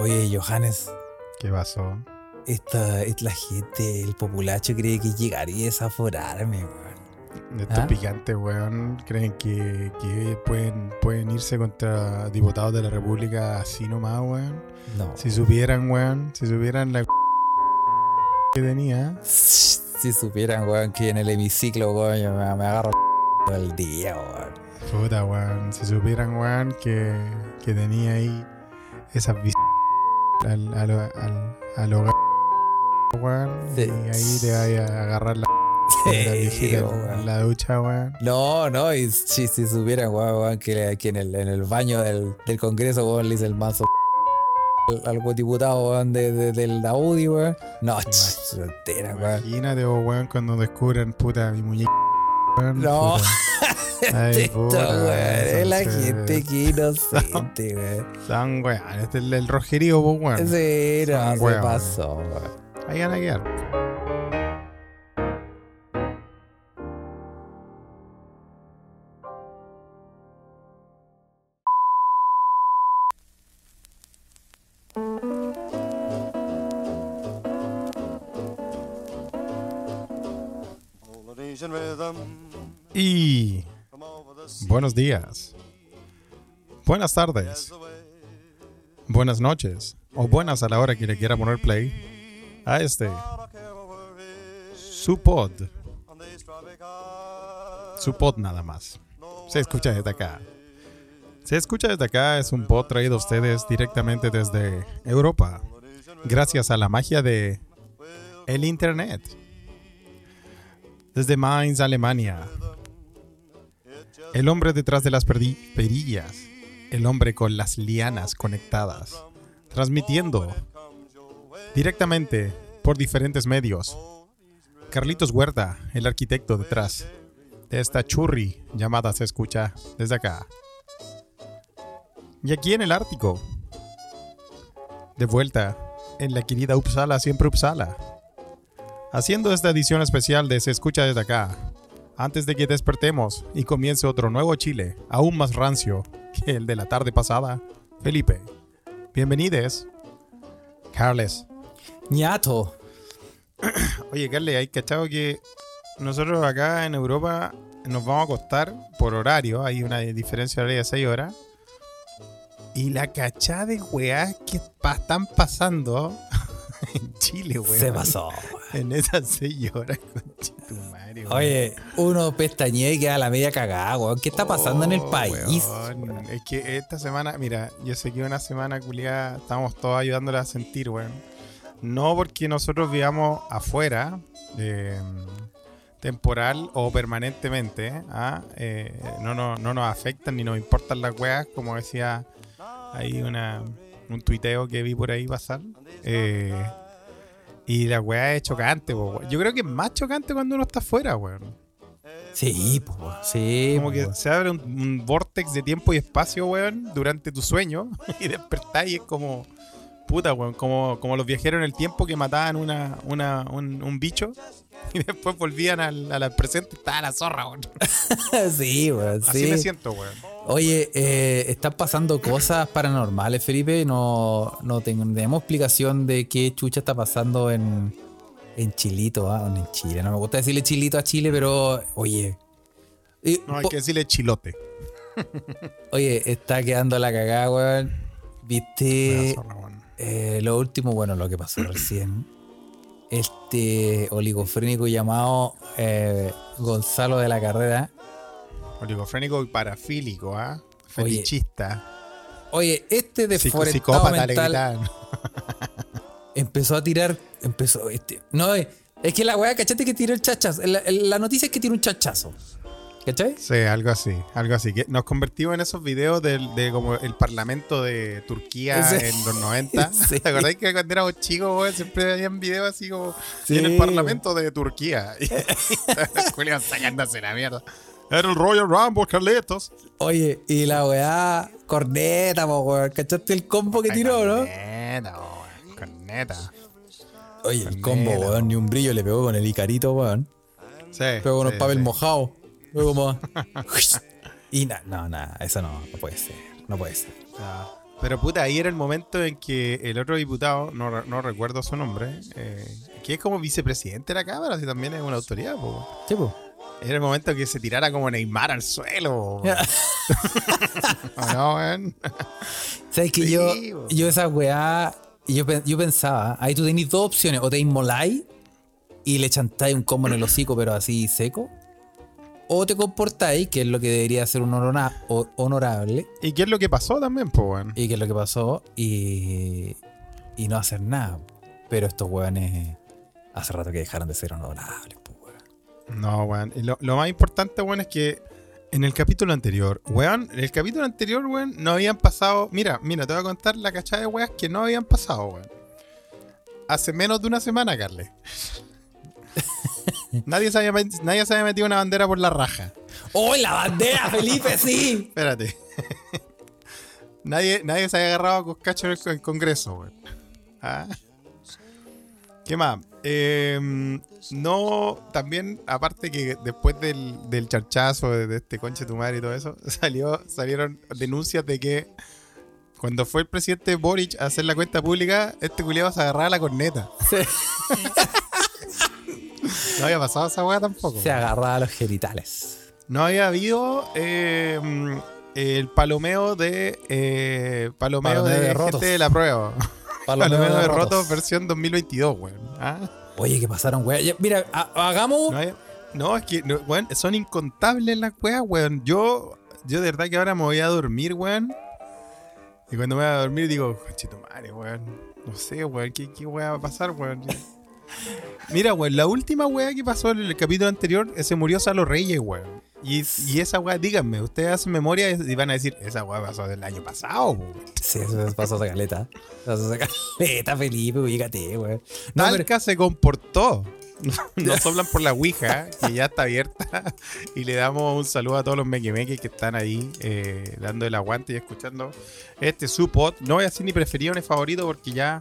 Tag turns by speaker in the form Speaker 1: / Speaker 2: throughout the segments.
Speaker 1: Oye, Johannes,
Speaker 2: ¿Qué pasó?
Speaker 1: esta, es la gente, el populacho cree que llegaría a desaforarme, weón.
Speaker 2: Estos
Speaker 1: ¿Ah?
Speaker 2: picantes, weón, creen que, que pueden, pueden irse contra diputados de la República así nomás, weón.
Speaker 1: No.
Speaker 2: Si supieran, weón, si supieran la que tenía.
Speaker 1: Si supieran, weón, que en el hemiciclo, weón, yo me, me agarro todo el día, weón.
Speaker 2: Puta, weón. Si supieran, weón, que, que tenía ahí esas vis al, al, al, al hogar, weón.
Speaker 1: Sí.
Speaker 2: Y ahí te vaya a agarrar la, la viejita en
Speaker 1: weón.
Speaker 2: la ducha, weón.
Speaker 1: No, no, y si, si supieran, weón, weón, que, que en, el, en el baño del, del Congreso, weón, le hice el mazo al, diputado, weón, de, de, del Audi, weón. No, ch, entera, weón.
Speaker 2: Imagínate, weón, cuando descubran, puta, mi muñeca. weón,
Speaker 1: No.
Speaker 2: puta. Ay,
Speaker 1: Esto,
Speaker 2: puta,
Speaker 1: es la gente que inocente, weón.
Speaker 2: Son, weón, este es el, rojerío, pues, weón.
Speaker 1: Sí, no, se pasó, weón.
Speaker 2: Ahí van a quedar. Buenos días. Buenas tardes. Buenas noches. O buenas a la hora que le quiera poner play a este, su pod. Su pod nada más. Se escucha desde acá. Se escucha desde acá es un pod traído a ustedes directamente desde Europa. Gracias a la magia de el internet. Desde Mainz, Alemania. El hombre detrás de las perillas. El hombre con las lianas conectadas. Transmitiendo directamente por diferentes medios. Carlitos Huerta, el arquitecto detrás de esta churri llamada se escucha desde acá. Y aquí en el Ártico. De vuelta en la querida Uppsala, siempre Uppsala. Haciendo esta edición especial de Se escucha desde acá. Antes de que despertemos y comience otro nuevo Chile, aún más rancio que el de la tarde pasada. Felipe, bienvenides. Carles.
Speaker 1: ñato.
Speaker 2: Oye, Carles, hay cachado que nosotros acá en Europa nos vamos a acostar por horario. Hay una diferencia horaria de 6 horas. Y la cachada de weás que pa- están pasando en Chile, weón.
Speaker 1: Se pasó.
Speaker 2: En esas 6 horas, conchetumare, weón.
Speaker 1: Oye, uno pestañea y queda la media cagada, weón. ¿Qué está pasando en el
Speaker 2: Oh,
Speaker 1: país?
Speaker 2: weón. Es que esta semana, mira, yo sé que una semana culiada estamos todos ayudándola a sentir, weón. No porque nosotros vivamos afuera, eh, temporal o permanentemente, ¿ah? Eh, no, no, no nos afectan ni nos importan las weas, como decía ahí una, un tuiteo que vi por ahí pasar. Eh, y la wea es chocante, po, weón. Yo creo que es más chocante cuando uno está afuera, weón.
Speaker 1: Sí, weón. Sí,
Speaker 2: Como
Speaker 1: po,
Speaker 2: que se abre un, un vortex de tiempo y espacio, weón, durante tu sueño y despertás y es como, puta, weón, como, como los viajeros en el tiempo que mataban una, una, un, un bicho y después volvían al, al presente y estaba la zorra, weón.
Speaker 1: sí, weón.
Speaker 2: Así
Speaker 1: sí.
Speaker 2: me siento, weón.
Speaker 1: Oye, eh, están pasando cosas paranormales, Felipe. No, no tenemos explicación de qué chucha está pasando en, en Chilito, ¿ah? en Chile. No me gusta decirle Chilito a Chile, pero oye. Y,
Speaker 2: No hay que decirle chilote.
Speaker 1: Oye, está quedando la cagada, weón. Viste
Speaker 2: zorra,
Speaker 1: eh, lo último, bueno, lo que pasó recién. Este oligofrénico llamado eh, Gonzalo de la Carrera.
Speaker 2: Oligofrénico y parafílico, ¿ah? Fetichista.
Speaker 1: Oye, este deforestado mental empezó a tirar, empezó, este, no, eh, es que la weá, ¿cachate que tiró el chachazo? La, la noticia es que tiró un chachazo. ¿Cachai?
Speaker 2: Sí, algo así, algo así. Que nos convertimos en esos videos del, de como el parlamento de Turquía
Speaker 1: Sí.
Speaker 2: en los 90.
Speaker 1: Sí.
Speaker 2: ¿Te acordáis que cuando éramos chicos, weón, siempre habían videos así como
Speaker 1: Sí.
Speaker 2: en el parlamento de Turquía? Culiados sacándose la mierda. Era el Royal Rumble, Carletos.
Speaker 1: Oye, y la weá, corneta, po, weón. ¿Cachaste el combo que tiró, no?
Speaker 2: Corneta, weón, corneta.
Speaker 1: Oye, el combo, weón, ni un brillo le pegó con el Icarito, weón.
Speaker 2: Sí.
Speaker 1: Pegó con un papel mojado. Fue como. y na- no, nada, eso no, no puede ser. No puede ser.
Speaker 2: Pero puta, ahí era el momento en que el otro diputado, no, no recuerdo su nombre, eh, que es como vicepresidente de la Cámara, si también es una autoridad, po.
Speaker 1: Sí, po.
Speaker 2: Era el momento que se tirara como Neymar al suelo. ¿O no, weón?
Speaker 1: ¿Sabes que
Speaker 2: Sí,
Speaker 1: yo, yo esa weá, yo, yo pensaba, ahí tú tenés dos opciones, o te inmoláis y le chantáis un combo en el hocico, pero así seco, o te comportáis, que es lo que debería ser un honora- o- honorable,
Speaker 2: ¿Y qué es lo que pasó también, po, weón?
Speaker 1: y que es lo que pasó, y, y no hacer nada. Pero estos weones hace rato que dejaron de ser honorables, po, weón.
Speaker 2: No, weón. Y lo, lo más importante, weón, es que en el capítulo anterior, weón, en el capítulo anterior, weón, no habían pasado. Mira, mira, te voy a contar la cachada de weas que no habían pasado, weón. Hace menos de una semana, Carle. nadie, se había, nadie se había metido una bandera por la raja.
Speaker 1: ¡Oh, la bandera, Felipe, sí!
Speaker 2: Espérate. nadie, nadie se había agarrado con cacho en el, con- el Congreso, weón. Ah. ¿Qué más? Eh, no, también, aparte que después del, del charchazo de, de este conche tu madre y todo eso, salió, salieron denuncias de que cuando fue el presidente Boric a hacer la cuenta pública, este culiado se agarraba la corneta.
Speaker 1: Se,
Speaker 2: No había pasado esa weá tampoco.
Speaker 1: se agarraba a los genitales.
Speaker 2: No había habido eh, el palomeo de eh, palomeo,
Speaker 1: Palomeo
Speaker 2: de,
Speaker 1: de
Speaker 2: gente de la prueba.
Speaker 1: Palomeo
Speaker 2: Palomeo
Speaker 1: de
Speaker 2: de
Speaker 1: rotos.
Speaker 2: rotos versión 2022, weón. ¿Ah?
Speaker 1: Oye, ¿qué pasaron, weón? Mira, ha- hagamos.
Speaker 2: No, hay- no, es que no, weón, son incontables las weas, weón. Yo, yo de verdad que ahora me voy a dormir, weón. Y cuando me voy a dormir digo, chito madre, weón. No sé, weón, ¿qué, qué wea va a pasar, weón? Mira, weón, la última wea que pasó en el capítulo anterior eh, se murió Salo Reyes, weón. Y, y esa wea, díganme, ustedes hacen memoria y van a decir, esa wea pasó del año pasado, weón.
Speaker 1: Sí, eso pasó esa caleta. Pasó esa caleta, Felipe, ubícate, weón. No, pero-
Speaker 2: Talca se comportó. Nos hablan por la Ouija, que ya está abierta. Y le damos un saludo a todos los mequemeques que están ahí eh, dando el aguante y escuchando este su pod. No voy a decir ni preferido ni favorito porque ya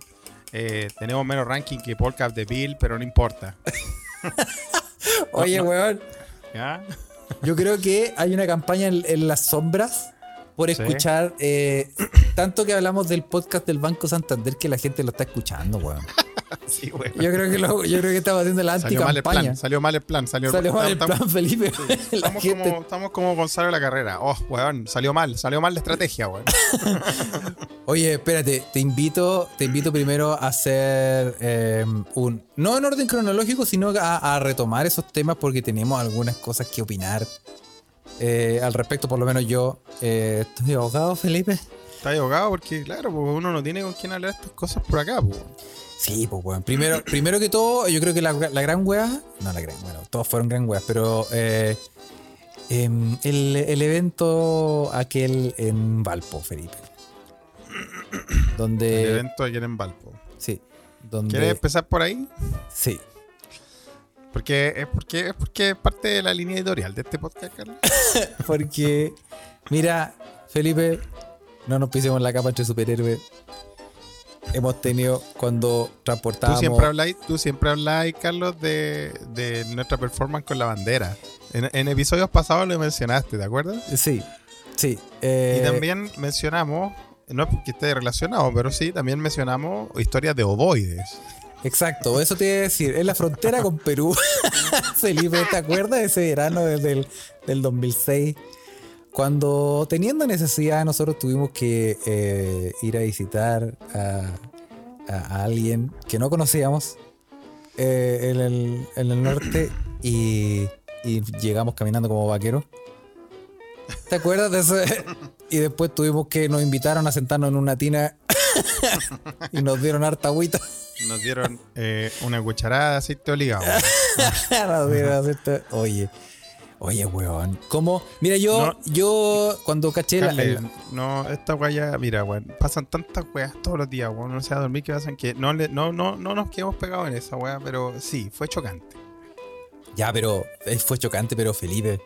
Speaker 2: eh, tenemos menos ranking que Podcast de Bill, pero no importa.
Speaker 1: Oye, weón,
Speaker 2: ¿Ya?
Speaker 1: yo creo que hay una campaña en, en las sombras por
Speaker 2: Sí.
Speaker 1: escuchar eh, tanto que hablamos del podcast del Banco Santander que la gente lo está escuchando, weón.
Speaker 2: Sí, güey.
Speaker 1: Yo creo que lo- yo creo que estamos haciendo la
Speaker 2: Salió mal el plan, salió mal el plan. Salió,
Speaker 1: mal el
Speaker 2: estamos-
Speaker 1: plan, Felipe.
Speaker 2: Estamos
Speaker 1: gente-
Speaker 2: como, estamos como Gonzalo de la carrera. Oh, weón, salió mal, salió mal la estrategia, weón.
Speaker 1: Oye, espérate, te invito, te invito primero a hacer eh, un. No en orden cronológico, sino a, a retomar esos temas porque tenemos algunas cosas que opinar eh, al respecto. Por lo menos yo eh, estoy ahogado, Felipe.
Speaker 2: Está ahogado porque, claro, pues uno no tiene con quién hablar estas cosas por acá, pues.
Speaker 1: Sí, pues bueno. Primero, primero que todo, yo creo que la, la gran wea. No la gran, bueno, todos fueron gran weas, pero eh, em, el, el evento aquel en Valpo, Felipe.
Speaker 2: El
Speaker 1: Donde.
Speaker 2: evento ayer en Valpo.
Speaker 1: Sí. Donde.
Speaker 2: ¿Quieres empezar por ahí?
Speaker 1: Sí.
Speaker 2: Porque es porque es porque parte de la línea editorial de este podcast, Carlos.
Speaker 1: Porque, mira, Felipe, no nos pisemos la capa entre superhéroes. Hemos tenido cuando
Speaker 2: Tú
Speaker 1: transportábamos.
Speaker 2: siempre habláis, tú siempre habláis, Carlos, de, de nuestra performance con la bandera. En, en episodios pasados lo mencionaste, ¿te acuerdas?
Speaker 1: Sí, sí. eh,
Speaker 2: y también mencionamos, no es porque esté relacionado, pero sí, también mencionamos historias de ovoides.
Speaker 1: Exacto, eso te iba a decir. Es la frontera con Perú. Felipe, ¿te acuerdas de ese verano desde el del 2006? Cuando teniendo necesidad nosotros tuvimos que eh, ir a visitar a, alguien que no conocíamos eh, en, el, en el norte y, y llegamos caminando como vaqueros. ¿Te acuerdas de eso? Y después tuvimos que nos invitaron a sentarnos en una tina y nos dieron harta agüita.
Speaker 2: Nos dieron eh, una cucharada de aceite
Speaker 1: harta- Oye, oye, weón. ¿Cómo? Mira, yo,
Speaker 2: No.
Speaker 1: yo cuando caché la, el-
Speaker 2: no, esta weá, mira, weón, pasan tantas weas todos los días, weón, no se va a dormir que pasan que no, le, no, no, no nos quedamos pegados en esa weá, pero sí, fue chocante.
Speaker 1: Ya, pero eh, fue chocante, pero Felipe.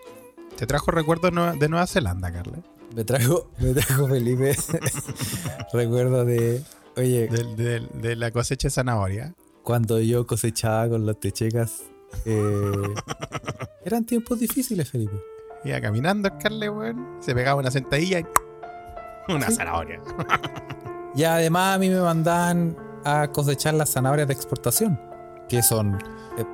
Speaker 2: Te trajo recuerdos de Nueva, Zelanda, Carle.
Speaker 1: Me trajo, me trajo Felipe. Recuerdo de. Oye,
Speaker 2: Del- del- de la cosecha de zanahoria.
Speaker 1: cuando yo cosechaba con las techecas. eh, eran tiempos difíciles, Felipe.
Speaker 2: Iba caminando Carle, weón. Se pegaba una sentadilla y Una zanahoria.
Speaker 1: Y además a mí me mandan a cosechar las zanahorias de exportación, que son, eh,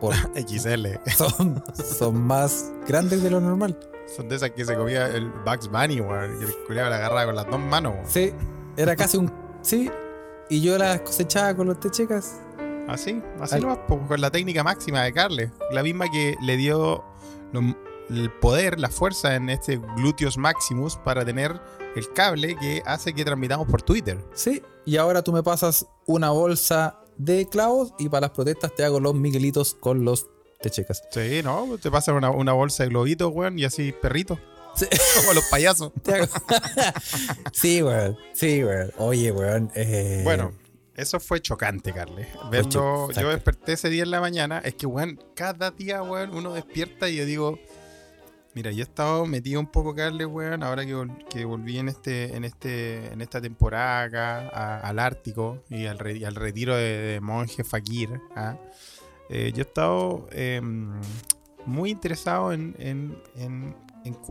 Speaker 1: por-
Speaker 2: XL.
Speaker 1: son, son más grandes de lo normal.
Speaker 2: Son de esas que se comía el Bugs Bunny, weón. Y el culiao la agarraba con las dos manos, weón.
Speaker 1: Sí, era casi un... Sí, y yo las cosechaba con los techecas.
Speaker 2: Así, así
Speaker 1: Al-
Speaker 2: nomás, con la técnica máxima de Carles. La misma que le dio el poder, la fuerza en este gluteus maximus para tener el cable que hace que transmitamos por Twitter.
Speaker 1: Sí, y ahora tú me pasas una bolsa de clavos y para las protestas te hago los miguelitos con los techecas.
Speaker 2: Sí, ¿no? Te pasan una, una bolsa de globitos, weón, y así perritos.
Speaker 1: Sí.
Speaker 2: Como los payasos.
Speaker 1: Sí, weón. Sí, weón. Oye, weón. eh,
Speaker 2: Bueno, eso fue chocante, Carles. Verlo, yo desperté ese día en la mañana. Es que, weón, cada día, weón, uno despierta y yo digo, mira, yo he estado metido un poco, Carles, weón, ahora que, vol- que volví en este, en este, en esta temporada acá a- al Ártico y al, re- y al retiro de, de monje Fakir. ¿ah? Eh, yo he estado em, muy interesado en, en, en-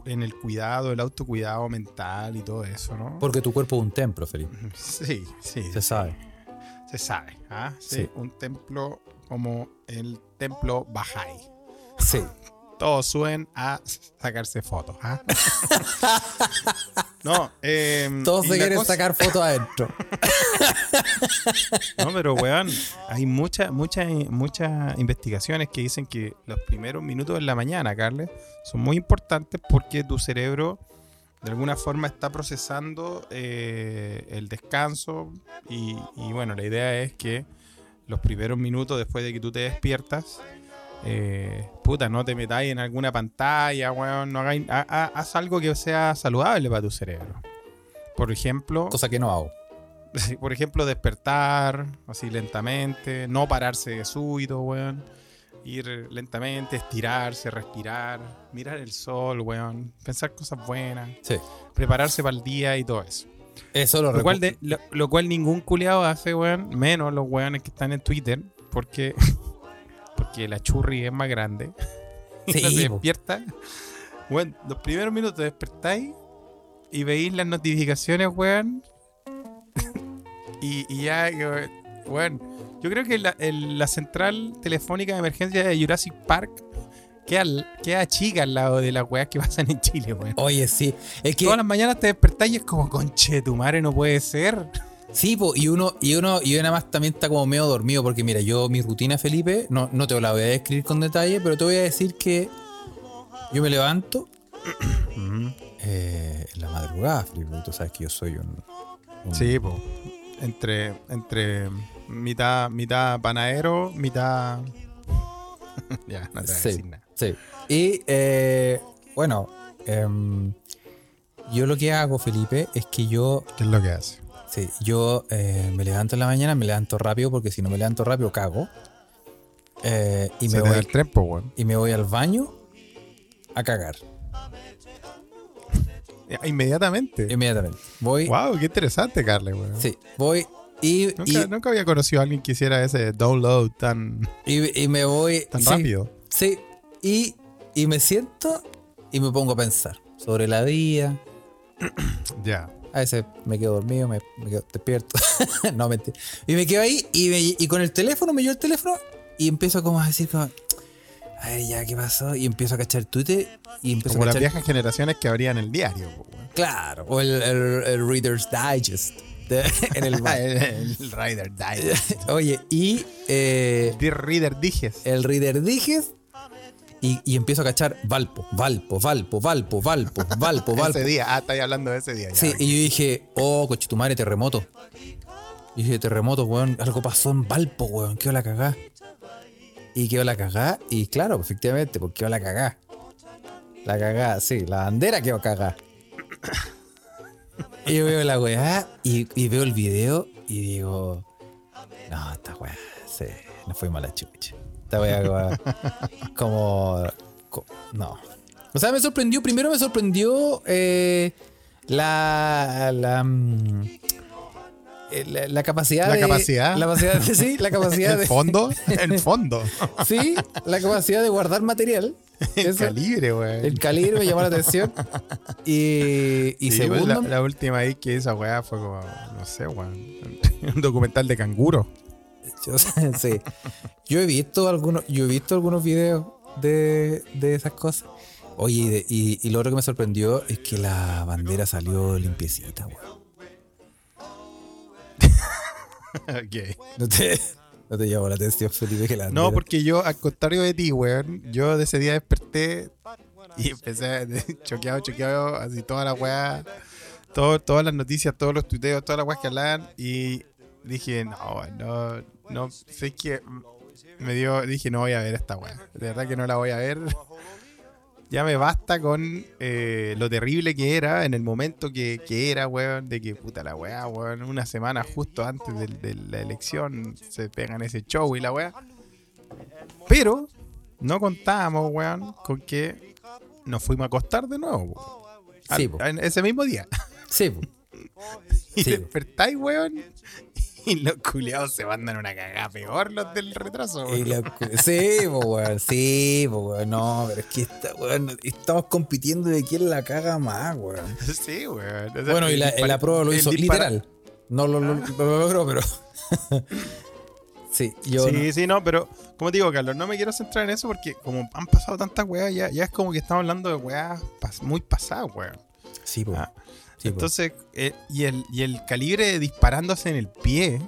Speaker 2: en el cuidado, el autocuidado mental y todo eso, ¿no?
Speaker 1: Porque tu cuerpo es un templo, Felipe.
Speaker 2: Sí, sí,
Speaker 1: Se sabe.
Speaker 2: se sabe. ¿ah? Sí,
Speaker 1: Sí.
Speaker 2: Un templo como el templo Bahá'í.
Speaker 1: Sí.
Speaker 2: Todos suben a sacarse fotos. ¿ah? no, eh,
Speaker 1: Todos se quieren
Speaker 2: cosa-
Speaker 1: sacar fotos adentro.
Speaker 2: No, pero weón, hay muchas muchas muchas investigaciones que dicen que los primeros minutos de la mañana, Carles, son muy importantes porque tu cerebro de alguna forma está procesando eh, el descanso y, y, bueno, la idea es que los primeros minutos después de que tú te despiertas, eh, puta, no te metáis en alguna pantalla, weón, no hagáis, ha- ha- haz algo que sea saludable para tu cerebro. Por ejemplo,
Speaker 1: Cosa que no hago.
Speaker 2: Por ejemplo, despertar así lentamente, no pararse de súbito, weón. Ir lentamente, estirarse, respirar, mirar el sol, weón. Pensar cosas buenas,
Speaker 1: Sí.
Speaker 2: prepararse para el día y todo eso.
Speaker 1: Eso lo,
Speaker 2: Lo cual, de- lo, lo cual ningún culiado hace, weón. Menos los weones que están en Twitter, porque, porque la churri es más grande.
Speaker 1: Sí,
Speaker 2: se despierta. Weón, los primeros minutos despertáis y veis las notificaciones, weón. y, y ya, weón. Yo creo que la, el- la central telefónica de emergencia de Jurassic Park queda, queda chica al lado de las weas que pasan en Chile, weón.
Speaker 1: Oye, sí. Es que
Speaker 2: Todas las mañanas te despertáis y es como, conche, tu madre no puede ser.
Speaker 1: Sí, po, y uno, y uno, y uno más también está como medio dormido, porque mira, yo mi rutina, Felipe, no, no te la voy a describir con detalle, pero te voy a decir que yo me levanto eh, en la madrugada, Felipe, tú sabes que yo soy un... un-
Speaker 2: Sí, po. Entre, entre mitad, mitad panadero, mitad. ya, no te voy a
Speaker 1: Sí,
Speaker 2: decir nada.
Speaker 1: sí. Y eh, bueno, em, yo lo que hago, Felipe, es que yo,
Speaker 2: ¿Qué es lo que hace?
Speaker 1: Sí, yo eh, me levanto en la mañana, me levanto rápido, porque si no me levanto rápido, cago. Eh, y, me voy,
Speaker 2: el tren, po, weón.
Speaker 1: y me voy al baño a cagar.
Speaker 2: Inmediatamente.
Speaker 1: Inmediatamente. Voy,
Speaker 2: Wow, qué interesante, Carle, weón.
Speaker 1: sí, voy y,
Speaker 2: Nunca,
Speaker 1: y,
Speaker 2: nunca había conocido a alguien que hiciera ese download tan,
Speaker 1: y- y me voy
Speaker 2: tan
Speaker 1: sí,
Speaker 2: rápido.
Speaker 1: Sí, y, y me siento y me pongo a pensar sobre la vida.
Speaker 2: Ya.
Speaker 1: A veces me quedo dormido, me, me quedo despierto. no, mentira. Y me quedo ahí y, me- y con el teléfono, me llevo el teléfono y empiezo como a decir como... Ay, ya, ¿qué pasó? Y empiezo a cachar Twitter y empiezo
Speaker 2: Como
Speaker 1: a
Speaker 2: las
Speaker 1: cachar...
Speaker 2: viejas generaciones que abrían el diario.
Speaker 1: Claro, o el, el- el Reader's Digest de- en el
Speaker 2: el, el Rider Digest.
Speaker 1: Oye, y eh,
Speaker 2: Dear Reader Diges.
Speaker 1: el Reader Digest y, y empiezo a cachar Valpo, Valpo, Valpo, Valpo, Valpo, Valpo, Valpo.
Speaker 2: Ese día. Ah, estáis hablando de ese día. ya,
Speaker 1: Sí, y yo dije, oh, coche tu madre, terremoto. Y dije, terremoto, weón, algo pasó en Valpo, weón, quedó la cagá. Y quedó la cagá, y claro, efectivamente, porque quedó la cagá. La cagá, sí, la bandera quedó cagá. Y yo veo la weá y, y veo el video y digo, no, esta weá, sí, no fue mala chucha. Esta weá, como, co- no. O sea, me sorprendió, primero me sorprendió eh, la, la, mm, eh, la, la capacidad
Speaker 2: La
Speaker 1: de...
Speaker 2: capacidad.
Speaker 1: La capacidad de, sí, la capacidad
Speaker 2: El
Speaker 1: de...
Speaker 2: fondo, el fondo.
Speaker 1: Sí, la capacidad de guardar material.
Speaker 2: El
Speaker 1: Eso-
Speaker 2: calibre.
Speaker 1: El calibre me llamó la atención. Y, y
Speaker 2: Sí,
Speaker 1: segundo,
Speaker 2: la, la última vez que esa weá fue como, no sé, weón. Un documental de canguro.
Speaker 1: yo, sí. yo he visto algunos, yo he visto algunos videos de, de esas cosas. Oye, y, de- y, y lo otro que me sorprendió es que la bandera salió limpiecita, weón.
Speaker 2: Ok.
Speaker 1: ¿No te, no te llamó la atención, Felipe, que la
Speaker 2: No, porque yo, al contrario de ti, weón, yo de ese día desperté y empecé choqueado, choqueado, así toda la weá, todo, todas las noticias, todos los tuiteos, todas las weas que hablaban y dije, no, no, no, sé que me dio, dije, no voy a ver esta weá, de verdad que no la voy a ver. Ya me basta con eh, lo terrible que era en el momento que, que era, weón, de que puta la weá, weón, una semana justo antes de, la elección se pegan ese show y la weá. Pero no contábamos, weón, con que nos fuimos a acostar de nuevo. Al-
Speaker 1: Sí,
Speaker 2: en ese mismo día.
Speaker 1: Sí.
Speaker 2: Y
Speaker 1: Sí.
Speaker 2: despertáis, weón, y los culiados se mandan una cagada peor los del retraso,
Speaker 1: Y la- sí, po, weón. Sí, po, weón. No, pero es que esta, weón, estamos compitiendo de quién la caga más, weón.
Speaker 2: Sí, weón. O sea,
Speaker 1: Bueno, y la,
Speaker 2: dispara-
Speaker 1: apruebo lo hizo literal. No lo, lo- lo- lo logró, pero. sí, yo.
Speaker 2: sí,
Speaker 1: no-
Speaker 2: sí, no, pero como te digo, Carlos, no me quiero centrar en eso porque como han pasado tantas weas, ya, ya es como que estamos hablando de weas pas- muy pasadas, weón.
Speaker 1: Sí, po.
Speaker 2: Ah,
Speaker 1: Sí.
Speaker 2: Entonces, eh, y, el, y el calibre disparándose en el pie,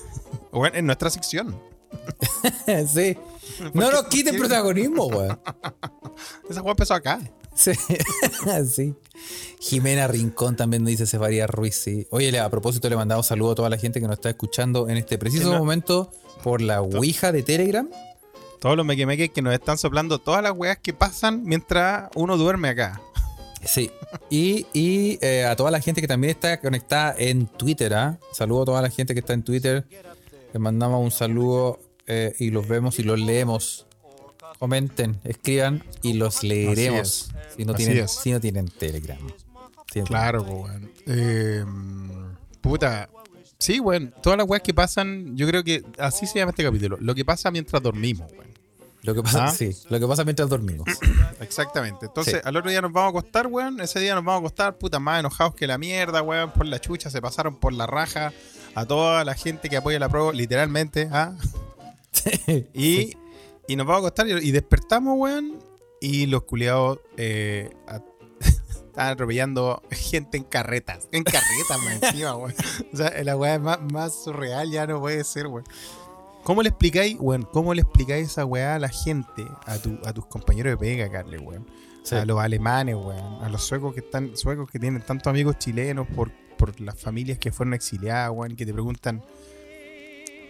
Speaker 2: bueno, en nuestra sección.
Speaker 1: sí. No nos quiten protagonismo, weón.
Speaker 2: Esa wea empezó acá.
Speaker 1: Sí. sí. Jimena Rincón también nos dice Cefaría Ruiz, sí. Oye, a propósito, le mandamos saludo a toda la gente que nos está escuchando en este preciso
Speaker 2: no-
Speaker 1: momento por la Ouija de Telegram.
Speaker 2: Todos los mequemeques que nos están soplando todas las weas que pasan mientras uno duerme acá.
Speaker 1: Sí. Y, y, eh, a toda la gente que también está conectada en Twitter, ¿ah? Saludo a toda la gente que está en Twitter. Les mandamos un saludo eh, y los vemos y los leemos. Comenten, escriban y los leeremos. Si no,
Speaker 2: Así
Speaker 1: tienen,
Speaker 2: es.
Speaker 1: si no tienen Telegram. Si no
Speaker 2: Claro, pues, weón. Eh, puta. Sí, weón. Todas las weas que pasan, yo creo que así se llama este capítulo. Lo que pasa mientras dormimos, weón.
Speaker 1: Lo que pasa,
Speaker 2: Ah.
Speaker 1: sí, lo que pasa mientras dormimos.
Speaker 2: Exactamente. Entonces,
Speaker 1: Sí.
Speaker 2: al otro día nos vamos a acostar, weón. Ese día nos vamos a acostar, puta, más enojados que la mierda, weón. Por la chucha, se pasaron por la raja a toda la gente que apoya la prueba, literalmente, ¿ah? Y, y nos vamos a acostar y, y despertamos, weón. Y los culiados eh, estaban atropellando gente en carretas. En carretas, más encima, weón. O sea, la weá es más, más surreal, ya no puede ser, weón. ¿Cómo le explicáis, weón? ¿Cómo le explicáis esa weá a la gente, a, tu, a tus compañeros de pega, Carle, weón?
Speaker 1: Sí.
Speaker 2: A los alemanes, weón. A los suecos que están, suecos que tienen tantos amigos chilenos por, por las familias que fueron exiliadas, weón, que te preguntan,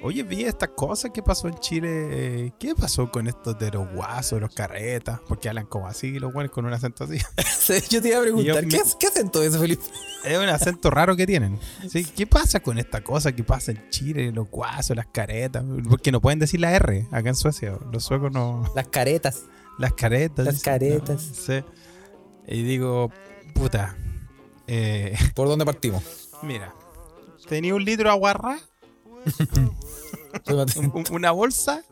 Speaker 2: oye, vi estas cosas que pasó en Chile, ¿qué pasó con estos de los guasos, los carretas? Porque hablan como así, los weones con un acento así.
Speaker 1: Sí, Yo te iba a preguntar,
Speaker 2: yo
Speaker 1: ¿qué,
Speaker 2: me-
Speaker 1: ¿qué hacen todo eso, Felipe?
Speaker 2: Es un acento raro que tienen. Sí, ¿Qué pasa con esta cosa que pasa en Chile, los guasos, las caretas? Porque no pueden decir la R acá en Suecia. Los suecos no.
Speaker 1: Las caretas.
Speaker 2: Las caretas.
Speaker 1: Las caretas.
Speaker 2: ¿no? Sí. Y digo, puta. eh,
Speaker 1: ¿Por dónde partimos?
Speaker 2: mira, tenía un litro de aguarra, una bolsa.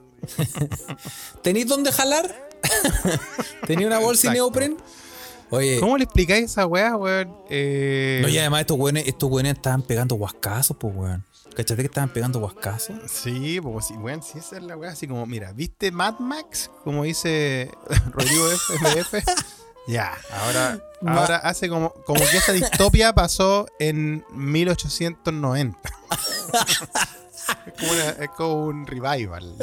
Speaker 1: ¿Tenéis dónde jalar? ¿Tenéis una bolsa y
Speaker 2: Exacto.
Speaker 1: neopren? Oye,
Speaker 2: ¿Cómo le explicáis esa weá, weón? Eh,
Speaker 1: no, y además estos güeyes, estos güeyes estaban pegando huascazos, pues, weón. ¿Cachate que estaban pegando huascazos?
Speaker 2: Sí, pues sí, weón, sí, esa es la weá. Así como, mira, ¿viste Mad Max? Como dice Rodrigo FMF. ya, ahora,
Speaker 1: Ma-
Speaker 2: ahora hace como, como que esa distopia pasó en 1890. Es, como una- es como un revival.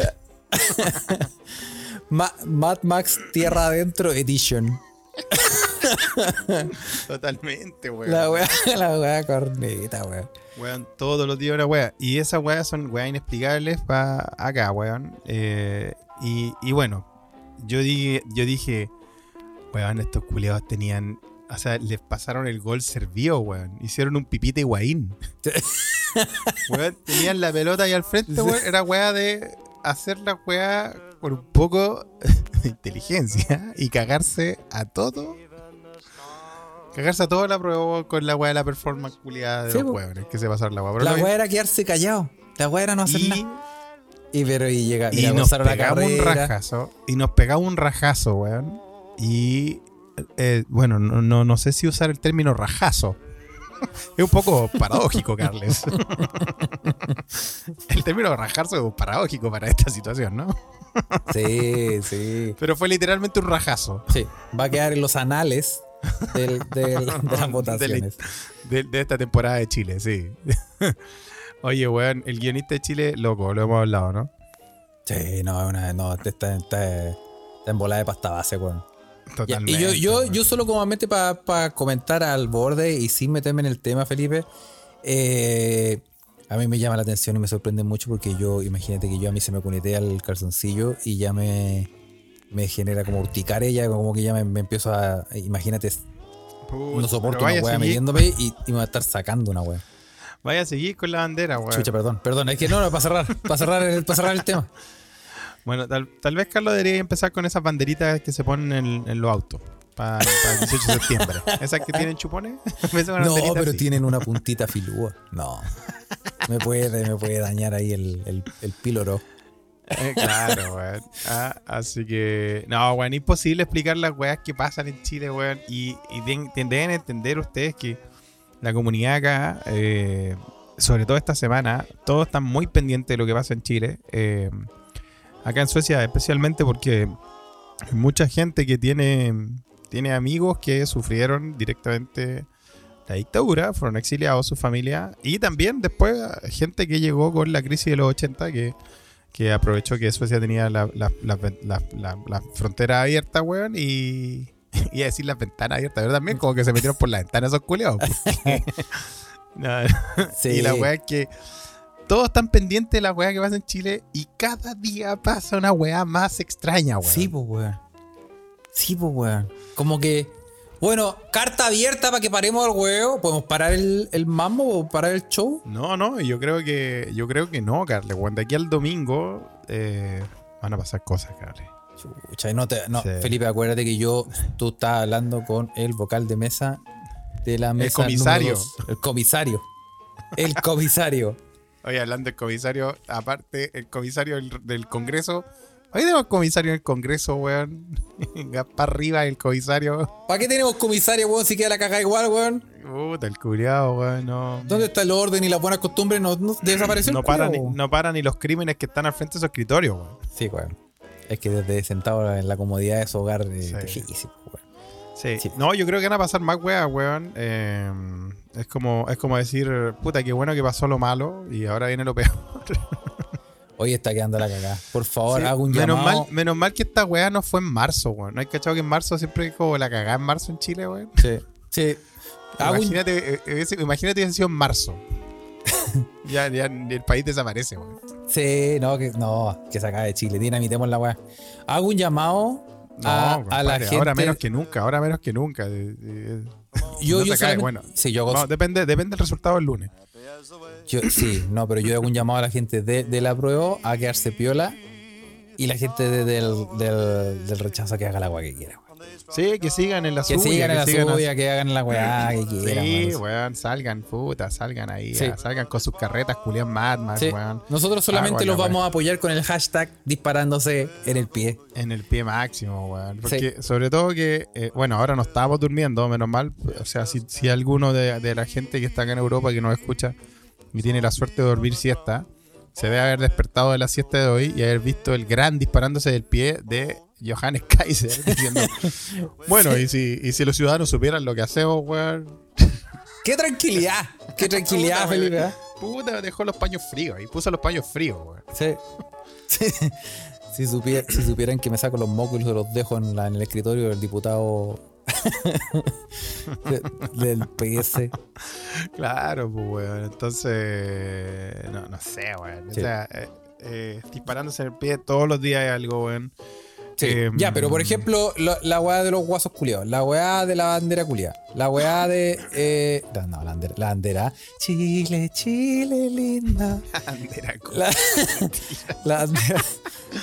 Speaker 1: Ma- Mad Max Tierra Adentro Edition.
Speaker 2: Totalmente, weón.
Speaker 1: La weá, la weá corneta, weón.
Speaker 2: Weón, todos los días una weá. Y esas weas son weas inexplicables para acá, weón. Eh, y, y bueno, yo dije, yo dije, weón, estos culiados tenían. O sea, les pasaron el gol servido, weón. Hicieron un pipite higuaín. weón, tenían la pelota ahí al frente, weón. Era weá de hacer la weá con un poco de inteligencia y cagarse a todo. Cagarse a todo la prueba con la weá de la performance culiada de
Speaker 1: Sí,
Speaker 2: los weones que se pasaron la weá.
Speaker 1: La weá era quedarse callado. La weá era no hacer
Speaker 2: y,
Speaker 1: nada. Y pero y llega,
Speaker 2: y nos pegamos un rajazo. Y nos pegamos un rajazo, weón. y eh, bueno, no, no, no sé si usar el término rajazo. Es un poco paradójico, Carles. el término rajarse es paradójico para esta situación, ¿no?
Speaker 1: Sí, sí.
Speaker 2: Pero fue literalmente un rajazo.
Speaker 1: Sí, va a quedar en los anales del- del- de las votaciones.
Speaker 2: De, de esta temporada de Chile, sí. Oye, weón, el guionista de Chile, loco, lo hemos hablado, ¿no?
Speaker 1: Sí, no, una, no, está, está, está- está en bola de pasta base, weón. Ya,
Speaker 2: Totalmente.
Speaker 1: Y yo, yo, yo solo comúnmente para comentar al borde y sin meterme en el tema, Felipe, eh, a mí me llama la atención y me sorprende mucho porque yo, imagínate que yo a mí se me cunetea el calzoncillo y ya me, me genera como urticaria, como que ya me, me empiezo a, imagínate,
Speaker 2: Puta,
Speaker 1: no soporto una
Speaker 2: vaya a
Speaker 1: weá
Speaker 2: seguir-
Speaker 1: metiéndome y, y me va a estar sacando una weá.
Speaker 2: Vaya a seguir con la bandera, weón.
Speaker 1: Chucha, perdón, perdón, es que no, no, para cerrar, para cerrar, el- para cerrar el tema.
Speaker 2: Bueno, tal, tal vez Carlos debería empezar con esas banderitas que se ponen en, en los autos. Para, el 18 de septiembre. Esas que tienen chupones.
Speaker 1: No, pero
Speaker 2: así.
Speaker 1: tienen una puntita filúa. No. Me puede, me puede dañar ahí el, el, el píloro.
Speaker 2: Eh, claro, weón. Ah, así que. No, weón, imposible explicar las weas que pasan en Chile, weón. Y, y den- deben entender ustedes que la comunidad acá, eh, sobre todo esta semana, todos están muy pendientes de lo que pasa en Chile. Eh, acá en Suecia, especialmente porque hay mucha gente que tiene, tiene amigos que sufrieron directamente la dictadura, fueron exiliados su familia. Y también después gente que llegó con la crisis de los 80 que que aprovechó que Suecia tenía la, la, la, la, la- la frontera abierta, weón, y a decir las ventanas abiertas, pero también como que se metieron por las ventanas esos No,
Speaker 1: Sí.
Speaker 2: Y la weá es que todos están pendientes de la weá que pasa en Chile y cada día pasa una weá más extraña, weón.
Speaker 1: Sí, pues, weón. Sí, pues, weón. Como que, bueno, carta abierta para que paremos al huevo. ¿Podemos parar el, el mambo o parar el show?
Speaker 2: No, no, yo creo que yo creo que no, Carle. Weón, de aquí al domingo eh, van a pasar cosas, Carle.
Speaker 1: Chucha, no te, no,
Speaker 2: Sí.
Speaker 1: Felipe, acuérdate que yo, tú estás hablando con el vocal de mesa de la mesa.
Speaker 2: comisario.
Speaker 1: número dos. El comisario. El comisario.
Speaker 2: Oye, hablando del comisario, aparte, el comisario del, del Congreso. Hoy tenemos comisario en el Congreso, weón. Para arriba el comisario.
Speaker 1: ¿Para qué tenemos comisario, weón, si queda la caja igual, weón?
Speaker 2: Puta, el curiado, weón. No,
Speaker 1: ¿Dónde está el orden y las buenas costumbres? No, no desapareció
Speaker 2: no,
Speaker 1: el
Speaker 2: para ni, no para ni los crímenes que están al frente de su escritorio, weón.
Speaker 1: Sí, weón. Es que desde sentado en la comodidad de su hogar es
Speaker 2: Sí.
Speaker 1: difícil, weón.
Speaker 2: Sí.
Speaker 1: Sí.
Speaker 2: No, yo creo que van a pasar más weas, weón. Eh, es, como, es como decir, puta, qué bueno que pasó lo malo y ahora viene lo peor.
Speaker 1: Hoy está quedando la cagada. Por favor,
Speaker 2: Sí,
Speaker 1: hago un
Speaker 2: menos,
Speaker 1: llamado.
Speaker 2: mal, menos mal que esta wea no fue en marzo, weón. ¿No hay cachado que en marzo siempre es como la cagada en marzo en Chile, weón?
Speaker 1: Sí. Sí. Hago un-
Speaker 2: Imagínate, eh, hubiese- imagínate hubiese sido en marzo. ya, ya el país desaparece, weón.
Speaker 1: Sí, no, que, no, que se acabe de Chile. Dinamitemos la weá. Hago un llamado
Speaker 2: No,
Speaker 1: a, la gente.
Speaker 2: ahora menos que nunca, ahora menos que nunca. De- de-
Speaker 1: yo,
Speaker 2: no
Speaker 1: yo
Speaker 2: cae, bueno.
Speaker 1: Sí, yo
Speaker 2: no, depende, depende del resultado del lunes.
Speaker 1: yo- sí, no, pero yo hago un llamado a la gente de, de la prueba a quedarse piola y la gente de- del, del, del rechazo que haga la weá que quiera.
Speaker 2: Sí, que sigan en la
Speaker 1: Que
Speaker 2: suya.
Speaker 1: sigan en la
Speaker 2: sigan
Speaker 1: suya, que hagan la weá que quieran.
Speaker 2: Sí,
Speaker 1: weón.
Speaker 2: salgan, puta, salgan ahí,
Speaker 1: Sí.
Speaker 2: ah, salgan con sus carretas, Julián Mad Max,
Speaker 1: Sí.
Speaker 2: weón,
Speaker 1: Nosotros solamente
Speaker 2: Ah,
Speaker 1: los vamos a apoyar con el hashtag disparándose en el pie.
Speaker 2: en el pie máximo, weón. Porque sobre todo que, eh, bueno, ahora no estábamos durmiendo, menos mal. O sea, si, si alguno de, de la gente que está acá en Europa que nos escucha y tiene la suerte de dormir siesta, se debe haber despertado de la siesta de hoy y haber visto el gran disparándose del pie de Johannes Kaiser diciendo, bueno, y si, y si los ciudadanos supieran lo que hacemos, weón.
Speaker 1: ¡Qué tranquilidad! ¡Qué tranquilidad,
Speaker 2: Puta.
Speaker 1: Felipe! ¿eh?
Speaker 2: Puta, dejó los paños fríos y puso los paños fríos, weón.
Speaker 1: Sí. Sí. Si, supier- si supieran que me saco los mocos y los dejo en, la- en el escritorio del diputado de- del PS.
Speaker 2: Claro, pues, weón. Entonces, no, no sé, weón.
Speaker 1: Sí.
Speaker 2: O sea, eh, eh, disparándose en el pie todos los días es algo, weón.
Speaker 1: Sí.
Speaker 2: Eh,
Speaker 1: ya, pero por ejemplo, lo- la weá de los guasos culiados, la weá de la bandera culiada, la weá de. Eh, no, no, la bandera, la bandera. Chile, Chile, linda.
Speaker 2: Bandera cu-
Speaker 1: La, la bandera.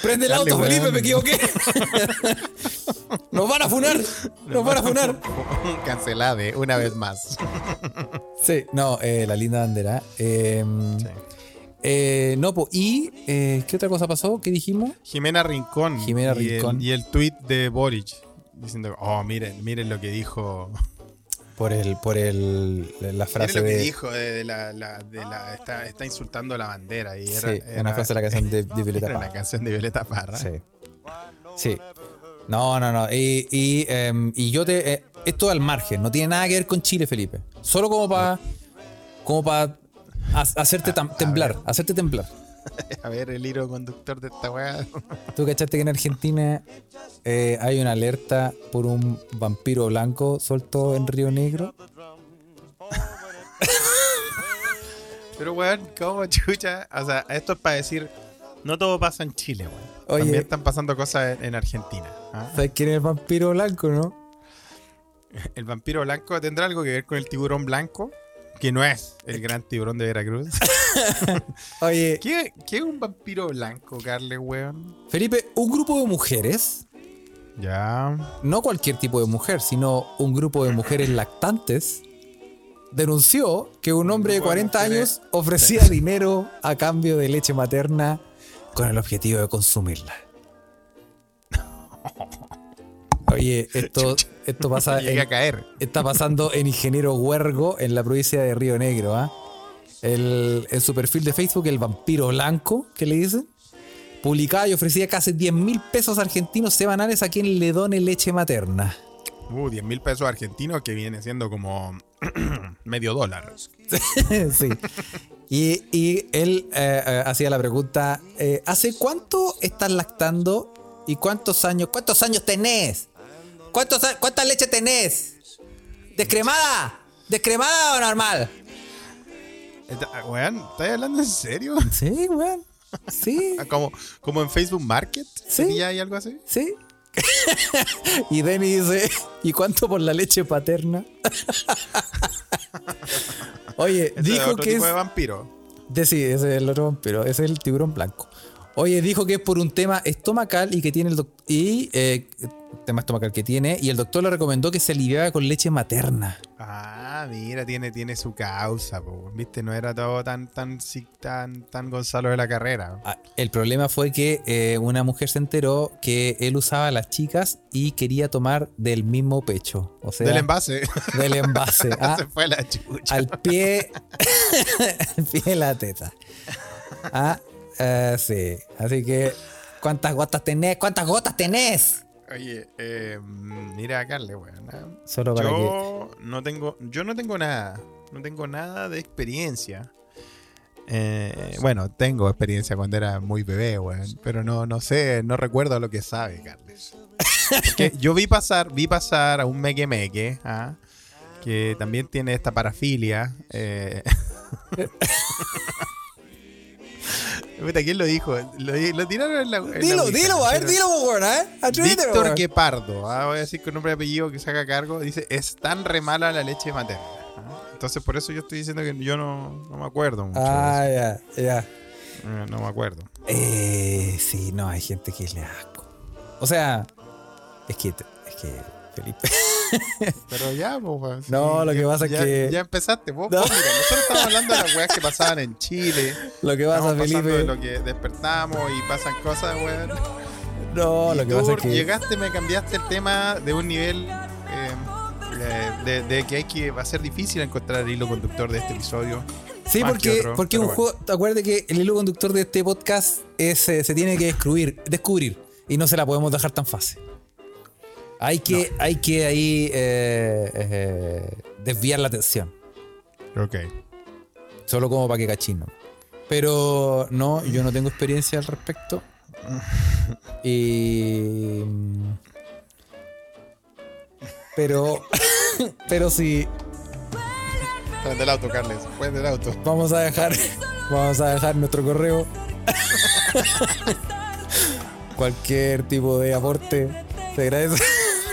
Speaker 1: Prende el
Speaker 2: Dale,
Speaker 1: auto, Felipe, me equivoqué. Nos van a funar. Nos van a funar.
Speaker 2: Cancelade, una vez más.
Speaker 1: Sí, no, eh, la linda bandera. Eh,
Speaker 2: Sí.
Speaker 1: Eh, no, po, y eh, ¿qué otra cosa pasó? ¿Qué dijimos?
Speaker 2: Jimena Rincón.
Speaker 1: Jimena
Speaker 2: y
Speaker 1: Rincón.
Speaker 2: El, y el tweet de Boric. diciendo, oh, miren, miren lo que dijo.
Speaker 1: Por el, por el, la
Speaker 2: Miren
Speaker 1: frase
Speaker 2: lo que
Speaker 1: de.
Speaker 2: dijo de, de la, la- de la- está, está insultando la bandera. Y era,
Speaker 1: sí,
Speaker 2: era-
Speaker 1: una frase de la canción de, de Violeta Parra.
Speaker 2: una canción de Violeta Parra.
Speaker 1: Sí. Sí. No, no, no. Y, y, em, y yo te. eh, esto al margen, no tiene nada que ver con Chile, Felipe. Solo como para. Como para hacerte temblar. Hacerte temblar.
Speaker 2: A ver, el hilo conductor de esta weá.
Speaker 1: Tú cachaste que en Argentina eh, hay una alerta por un vampiro blanco suelto en Río Negro.
Speaker 2: Pero, weón, ¿cómo chucha? O sea, esto es para decir, no todo pasa en Chile, weón.
Speaker 1: Oye.
Speaker 2: También están pasando cosas en, en Argentina. ¿ah?
Speaker 1: ¿Sabes quién es el vampiro blanco, no?
Speaker 2: El vampiro blanco tendrá algo que ver con el tiburón blanco, que no es el gran tiburón de Veracruz.
Speaker 1: Oye,
Speaker 2: ¿Qué, qué es un vampiro blanco, Carle, weón?
Speaker 1: Felipe, un grupo de mujeres,
Speaker 2: Ya.
Speaker 1: no cualquier tipo de mujer, sino un grupo de mujeres lactantes, denunció que un hombre de
Speaker 2: grupo de
Speaker 1: 40
Speaker 2: mujeres-
Speaker 1: años ofrecía dinero a cambio de leche materna con el objetivo de consumirla. Oye, esto, esto pasa en-
Speaker 2: a caer.
Speaker 1: está pasando en Ingeniero Huergo, en la provincia de Río Negro. ¿ah? El, en su perfil de Facebook, el vampiro blanco, que le dicen, publicaba y ofrecía casi 10 mil pesos argentinos semanales a quien le done leche materna.
Speaker 2: Uh, 10 mil pesos argentinos que viene siendo como medio dólar.
Speaker 1: sí. Y, y él eh, eh, hacía la pregunta: eh, ¿Hace cuánto estás lactando? ¿Y cuántos años? ¿Cuántos años tenés? ¿Cuántos, a- ¿Cuánta leche tenés? ¿Descremada? ¿Descremada o normal?
Speaker 2: Esta- Weón, ¿estás hablando en serio?
Speaker 1: Sí, weón. Sí,
Speaker 2: Como, como en Facebook Market,
Speaker 1: Sí.
Speaker 2: ¿sería ahí algo así?
Speaker 1: sí. y Denny dice: ¿Y cuánto por la leche paterna? Oye,
Speaker 2: es
Speaker 1: dijo
Speaker 2: otro
Speaker 1: que
Speaker 2: tipo
Speaker 1: es.
Speaker 2: de vampiro.
Speaker 1: De, sí, ese es el otro vampiro, ese es el tiburón blanco. Oye, dijo que es por un tema estomacal y que tiene el y eh, tema estomacal que tiene y el doctor le recomendó que se aliviara con leche materna.
Speaker 2: Ah, mira, tiene, tiene su causa, po. viste, no era todo tan, tan, tan, tan Gonzalo de la carrera.
Speaker 1: Ah, el problema fue que eh, una mujer se enteró que él usaba a las chicas y quería tomar del mismo pecho, o sea,
Speaker 2: Del envase.
Speaker 1: del envase, ah,
Speaker 2: Se fue la chucha.
Speaker 1: al pie, al pie de la teta. Ah, eh, sí, así que ¿cuántas gotas tenés? ¿Cuántas gotas tenés?
Speaker 2: Oye, eh, mira, Carle, weón.
Speaker 1: Solo para que
Speaker 2: Yo no tengo, yo no tengo nada, no tengo nada de experiencia. Eh, bueno, tengo experiencia cuando era muy bebé, weón, pero no, no sé, no recuerdo lo que sabe, Carles. Porque yo vi pasar, vi pasar a un meque meque, ¿ah? que también tiene esta parafilia. eh. ¿Quién lo dijo? Lo, lo tiraron en la. en la
Speaker 1: Dilo,
Speaker 2: Ouija,
Speaker 1: dilo, a ver, dilo, weón, ¿eh? Atrévete,
Speaker 2: Víctor
Speaker 1: weón.
Speaker 2: Guepardo, ah, voy a decir con nombre y apellido que saca cargo, dice, es tan re mala la leche materna. ah. Entonces por eso yo estoy diciendo que yo no, no me acuerdo mucho.
Speaker 1: Ah, ya, ya.
Speaker 2: Eh, No me acuerdo.
Speaker 1: Eh, sí, no, hay gente que le asco. O sea, es que, es que, Felipe.
Speaker 2: Pero ya, pues, sí,
Speaker 1: No, lo que
Speaker 2: ya-
Speaker 1: pasa es que-
Speaker 2: Ya empezaste, vos,
Speaker 1: No.
Speaker 2: mira, nosotros estamos hablando de las weas que pasaban en Chile.
Speaker 1: Lo que pasa,
Speaker 2: Estamos pasando de
Speaker 1: Felipe.
Speaker 2: lo que despertamos y pasan cosas, weón.
Speaker 1: No,
Speaker 2: Y
Speaker 1: lo que pasa es que.
Speaker 2: llegaste, me cambiaste el tema de un nivel eh, de, de- de que hay que va a ser difícil encontrar el hilo conductor de este episodio.
Speaker 1: Sí, porque,
Speaker 2: otro,
Speaker 1: porque un
Speaker 2: pero
Speaker 1: juego. Acuérdate que el hilo conductor de este podcast es, eh, se tiene que descubrir, descubrir. Y no se la podemos dejar tan fácil. Hay que, hay que ahí eh, eh, desviar la atención.
Speaker 2: Ok.
Speaker 1: Solo como para que cachino. Pero no, yo no tengo experiencia al respecto. Y. Pero. Pero sí,
Speaker 2: Prende el auto, Carles. Prende el auto.
Speaker 1: vamos a dejar. Vamos a dejar nuestro correo. Cualquier tipo de aporte se agradece.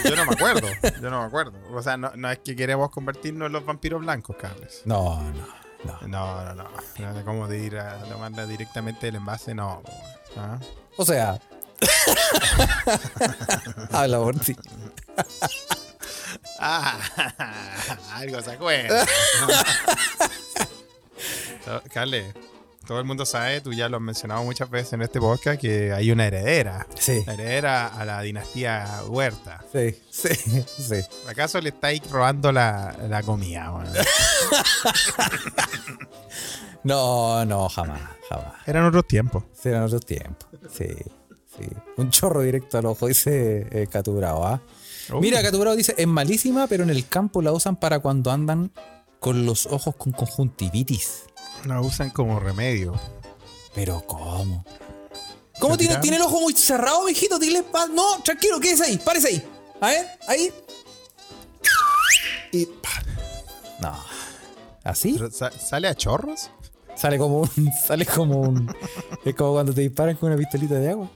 Speaker 2: Yo no me acuerdo. Yo no me acuerdo. O sea, no, no es que queremos convertirnos en los vampiros blancos, Carles.
Speaker 1: No, no, no.
Speaker 2: No, no, no. No cómo de ir a tomarla directamente del envase, no. ¿ah?
Speaker 1: O sea. Habla por ti.
Speaker 2: Ah, algo se acuerda. Carles, todo el mundo sabe, tú ya lo has mencionado muchas veces en este podcast, que hay una heredera.
Speaker 1: Sí,
Speaker 2: La heredera a la dinastía Huerta.
Speaker 1: sí, sí, sí.
Speaker 2: ¿Acaso le estáis robando la, la comida?
Speaker 1: No, no, jamás, jamás.
Speaker 2: Eran otros tiempos.
Speaker 1: Serán otros tiempos. Sí, sí. Un chorro directo al ojo, dice eh, Catubrao, ¿ah?
Speaker 2: Uh.
Speaker 1: Mira, Catubrao dice, es malísima, pero en el campo la usan para cuando andan con los ojos con conjuntivitis.
Speaker 2: La usan como remedio.
Speaker 1: Pero ¿cómo? ¿Cómo
Speaker 2: ¿Se
Speaker 1: tiene, tiene el ojo muy cerrado, mijito? Dile, no, tranquilo, quédese ahí, párese ahí. A ver, ahí. Y. No. ¿Así?
Speaker 2: ¿Sale a chorros?
Speaker 1: Sale como un. Sale como un. Es como cuando te disparan con una pistolita de agua.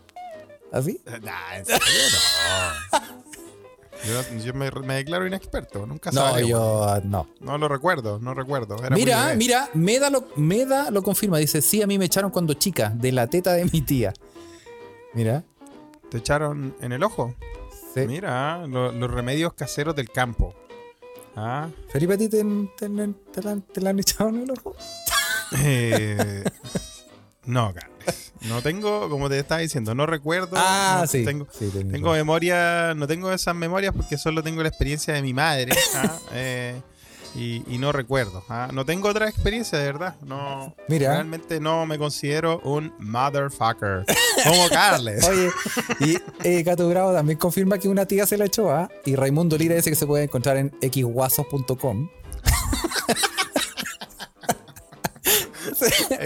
Speaker 1: ¿Así?
Speaker 2: Nah, en serio no. Yo, yo me, me declaro inexperto, nunca
Speaker 1: No,
Speaker 2: sabré,
Speaker 1: yo. ah, No.
Speaker 2: No lo recuerdo, no recuerdo. Era
Speaker 1: Mira, mira, Meda lo, Meda lo confirma. Dice, sí, a mí me echaron cuando chica, de la teta de mi tía. Mira.
Speaker 2: ¿Te echaron en el ojo?
Speaker 1: Sí.
Speaker 2: Mira, lo- los remedios caseros del campo. Ah,
Speaker 1: Felipe, ¿a ti te, te- te la, te la han echado en el ojo?
Speaker 2: eh, no, Carles. No tengo, como te estaba diciendo, no recuerdo.
Speaker 1: Ah,
Speaker 2: no
Speaker 1: sí.
Speaker 2: Tengo,
Speaker 1: sí tengo.
Speaker 2: tengo memoria, no tengo esas memorias porque solo tengo la experiencia de mi madre. ah, eh, y, y no recuerdo. ah. No tengo otra experiencia, de verdad. No,
Speaker 1: Mira.
Speaker 2: Realmente no me considero un motherfucker. Como Carles.
Speaker 1: Oye, y eh, Cato Bravo también confirma que una tía se la echó, ¿ah? Y Raimundo Lira dice que se puede encontrar en xguasos.com.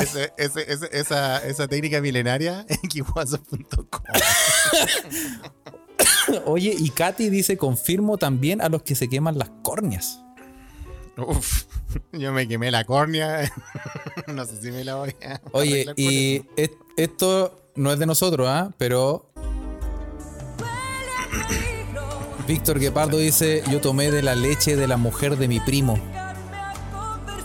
Speaker 2: Ese- ese- ese- esa, esa técnica milenaria en kiwazo.com.
Speaker 1: Oye, y Katy dice, confirmo también a los que se queman las córneas.
Speaker 2: Uf, yo me quemé la córnea. no sé si me la voy a.
Speaker 1: Oye, y es- esto no es de nosotros, ¿ah? Pero Víctor Guepardo dice, yo tomé de la leche de la mujer de mi primo.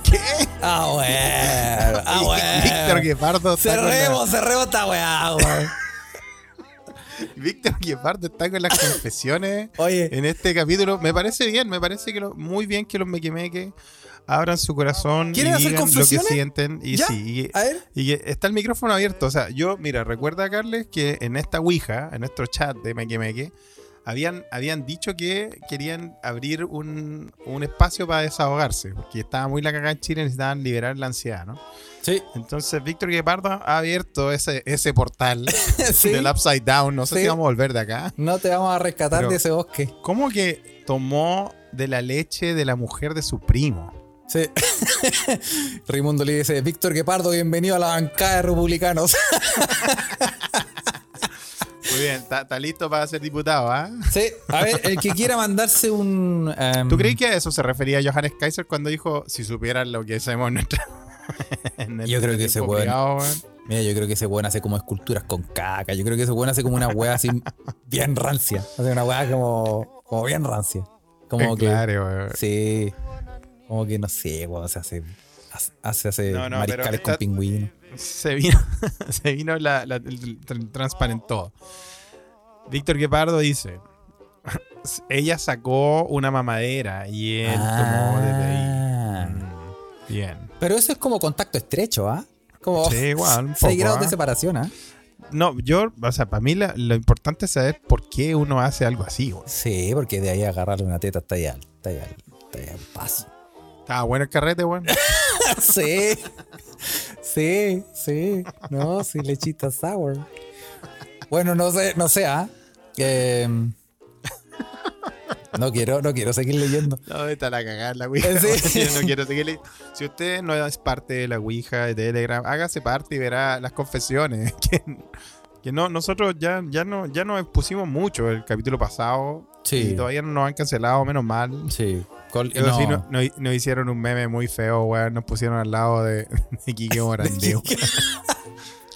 Speaker 2: ¿Qué?
Speaker 1: Ah, bueno. Ah, bueno.
Speaker 2: Víctor Guepardo la-
Speaker 1: Cerremos, cerremos esta weá, weón.
Speaker 2: Víctor Guepardo está con las confesiones
Speaker 1: Oye,
Speaker 2: en este capítulo. Me parece bien, me parece que lo- muy bien que los mequemeques abran su corazón y
Speaker 1: ¿Quieren hacer
Speaker 2: digan lo que sienten. Y
Speaker 1: ¿Ya?
Speaker 2: sí, y- está el micrófono abierto. O sea, yo, mira, recuerda, Carles, que en esta Ouija, en nuestro chat de Meque Meque, habían, habían dicho que querían abrir un, un espacio para desahogarse, porque estaba muy la cagada en Chile y necesitaban liberar la ansiedad, ¿no?
Speaker 1: Sí,
Speaker 2: Entonces, Víctor Guepardo ha abierto ese, ese portal
Speaker 1: sí.
Speaker 2: del Upside Down. No sé
Speaker 1: Sí.
Speaker 2: si vamos a volver de acá.
Speaker 1: No te vamos a rescatar
Speaker 2: Pero-
Speaker 1: de ese bosque.
Speaker 2: ¿Cómo que tomó de la leche de la mujer de su primo?
Speaker 1: Sí. Raimundo le dice, Víctor Guepardo, bienvenido a la bancada de republicanos.
Speaker 2: Muy bien, está listo para ser diputado, ¿ah?
Speaker 1: sí, a ver, el que quiera mandarse un... em,
Speaker 2: ¿Tú crees que a eso se refería Johannes Kaiser cuando dijo si supieran lo que hacemos en nuestra. en
Speaker 1: Yo creo que ese weón-? Mira, yo creo que ese weón hace como esculturas con caca. Yo creo que ese weón hace como una weá así bien rancia. Hace una weá como, como bien rancia. Como que...
Speaker 2: Claro, weón.
Speaker 1: Sí. Como que no sé, weón, se hace... Hace, hace
Speaker 2: No, no,
Speaker 1: mariscales con pingüinos.
Speaker 2: Se vino, se vino la, la- el- el- transparentó. Víctor Guepardo dice: Ella sacó una mamadera y él tomó desde ahí.
Speaker 1: Ah.
Speaker 2: Mm, Bien.
Speaker 1: Pero eso es como contacto estrecho, ¿ah? Como
Speaker 2: Sí, igual, un
Speaker 1: 6
Speaker 2: poco,
Speaker 1: grados de
Speaker 2: ¿ah?
Speaker 1: separación, ¿ah?
Speaker 2: No, yo, o sea, para mí la- lo importante es saber por qué uno hace algo así, weón.
Speaker 1: Sí, porque de ahí agarrarle una teta está ya, está ya, está ya paso.
Speaker 2: Estaba bueno el carrete, weón.
Speaker 1: sí, sí, sí. No, sí, lechita sour. Bueno, no sé, no sé, ¿ah? Em, no quiero, no quiero seguir leyendo.
Speaker 2: No, está la cagada la Ouija.
Speaker 1: Sí.
Speaker 2: No quiero seguirle. Si usted no es parte de la Ouija de Telegram, hágase parte y verá las confesiones. Que, que no, nosotros ya, ya no, ya nos expusimos mucho el capítulo pasado.
Speaker 1: Sí.
Speaker 2: Y todavía no nos han cancelado, menos mal.
Speaker 1: Sí. Col- no.
Speaker 2: sí, no- no- nos hicieron un meme muy feo, weón. Nos pusieron al lado de, de Quique Morandé.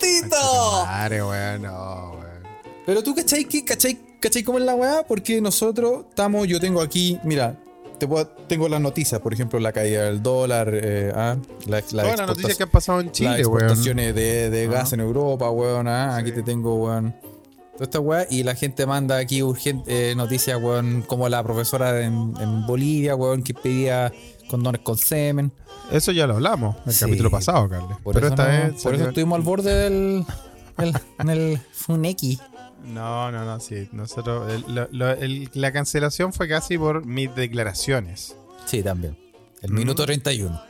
Speaker 1: ¡Tito!
Speaker 2: Madre, weón, no, weón.
Speaker 1: Pero tú, ¿cachai? ¿Qué? ¿Cachai? ¿Cachai cómo es la weá? Porque nosotros estamos, yo tengo aquí, mira, te puedo- tengo las noticias, por ejemplo, la caída del dólar, eh, ah, la, la
Speaker 2: Todas las noticias que han pasado en
Speaker 1: las
Speaker 2: Chile, weón.
Speaker 1: exportaciones de, de gas
Speaker 2: Ah.
Speaker 1: en Europa, weón. ah, Aquí
Speaker 2: Sí.
Speaker 1: te tengo, weón. Toda esta weá. Y la gente manda aquí urgente eh, noticias, weón, como la profesora en, en Bolivia, weón, que pedía condones con semen.
Speaker 2: Eso ya lo hablamos en el
Speaker 1: Sí.
Speaker 2: capítulo pasado, Carles.
Speaker 1: Por
Speaker 2: Pero
Speaker 1: eso,
Speaker 2: esta
Speaker 1: no-
Speaker 2: vez.
Speaker 1: por eso
Speaker 2: salió-
Speaker 1: estuvimos al borde del. del- en el Funeki.
Speaker 2: No, no, no, sí. Nosotros. el- lo- lo- el- la cancelación fue casi por mis declaraciones.
Speaker 1: Sí, también. El
Speaker 2: Mm.
Speaker 1: minuto 31.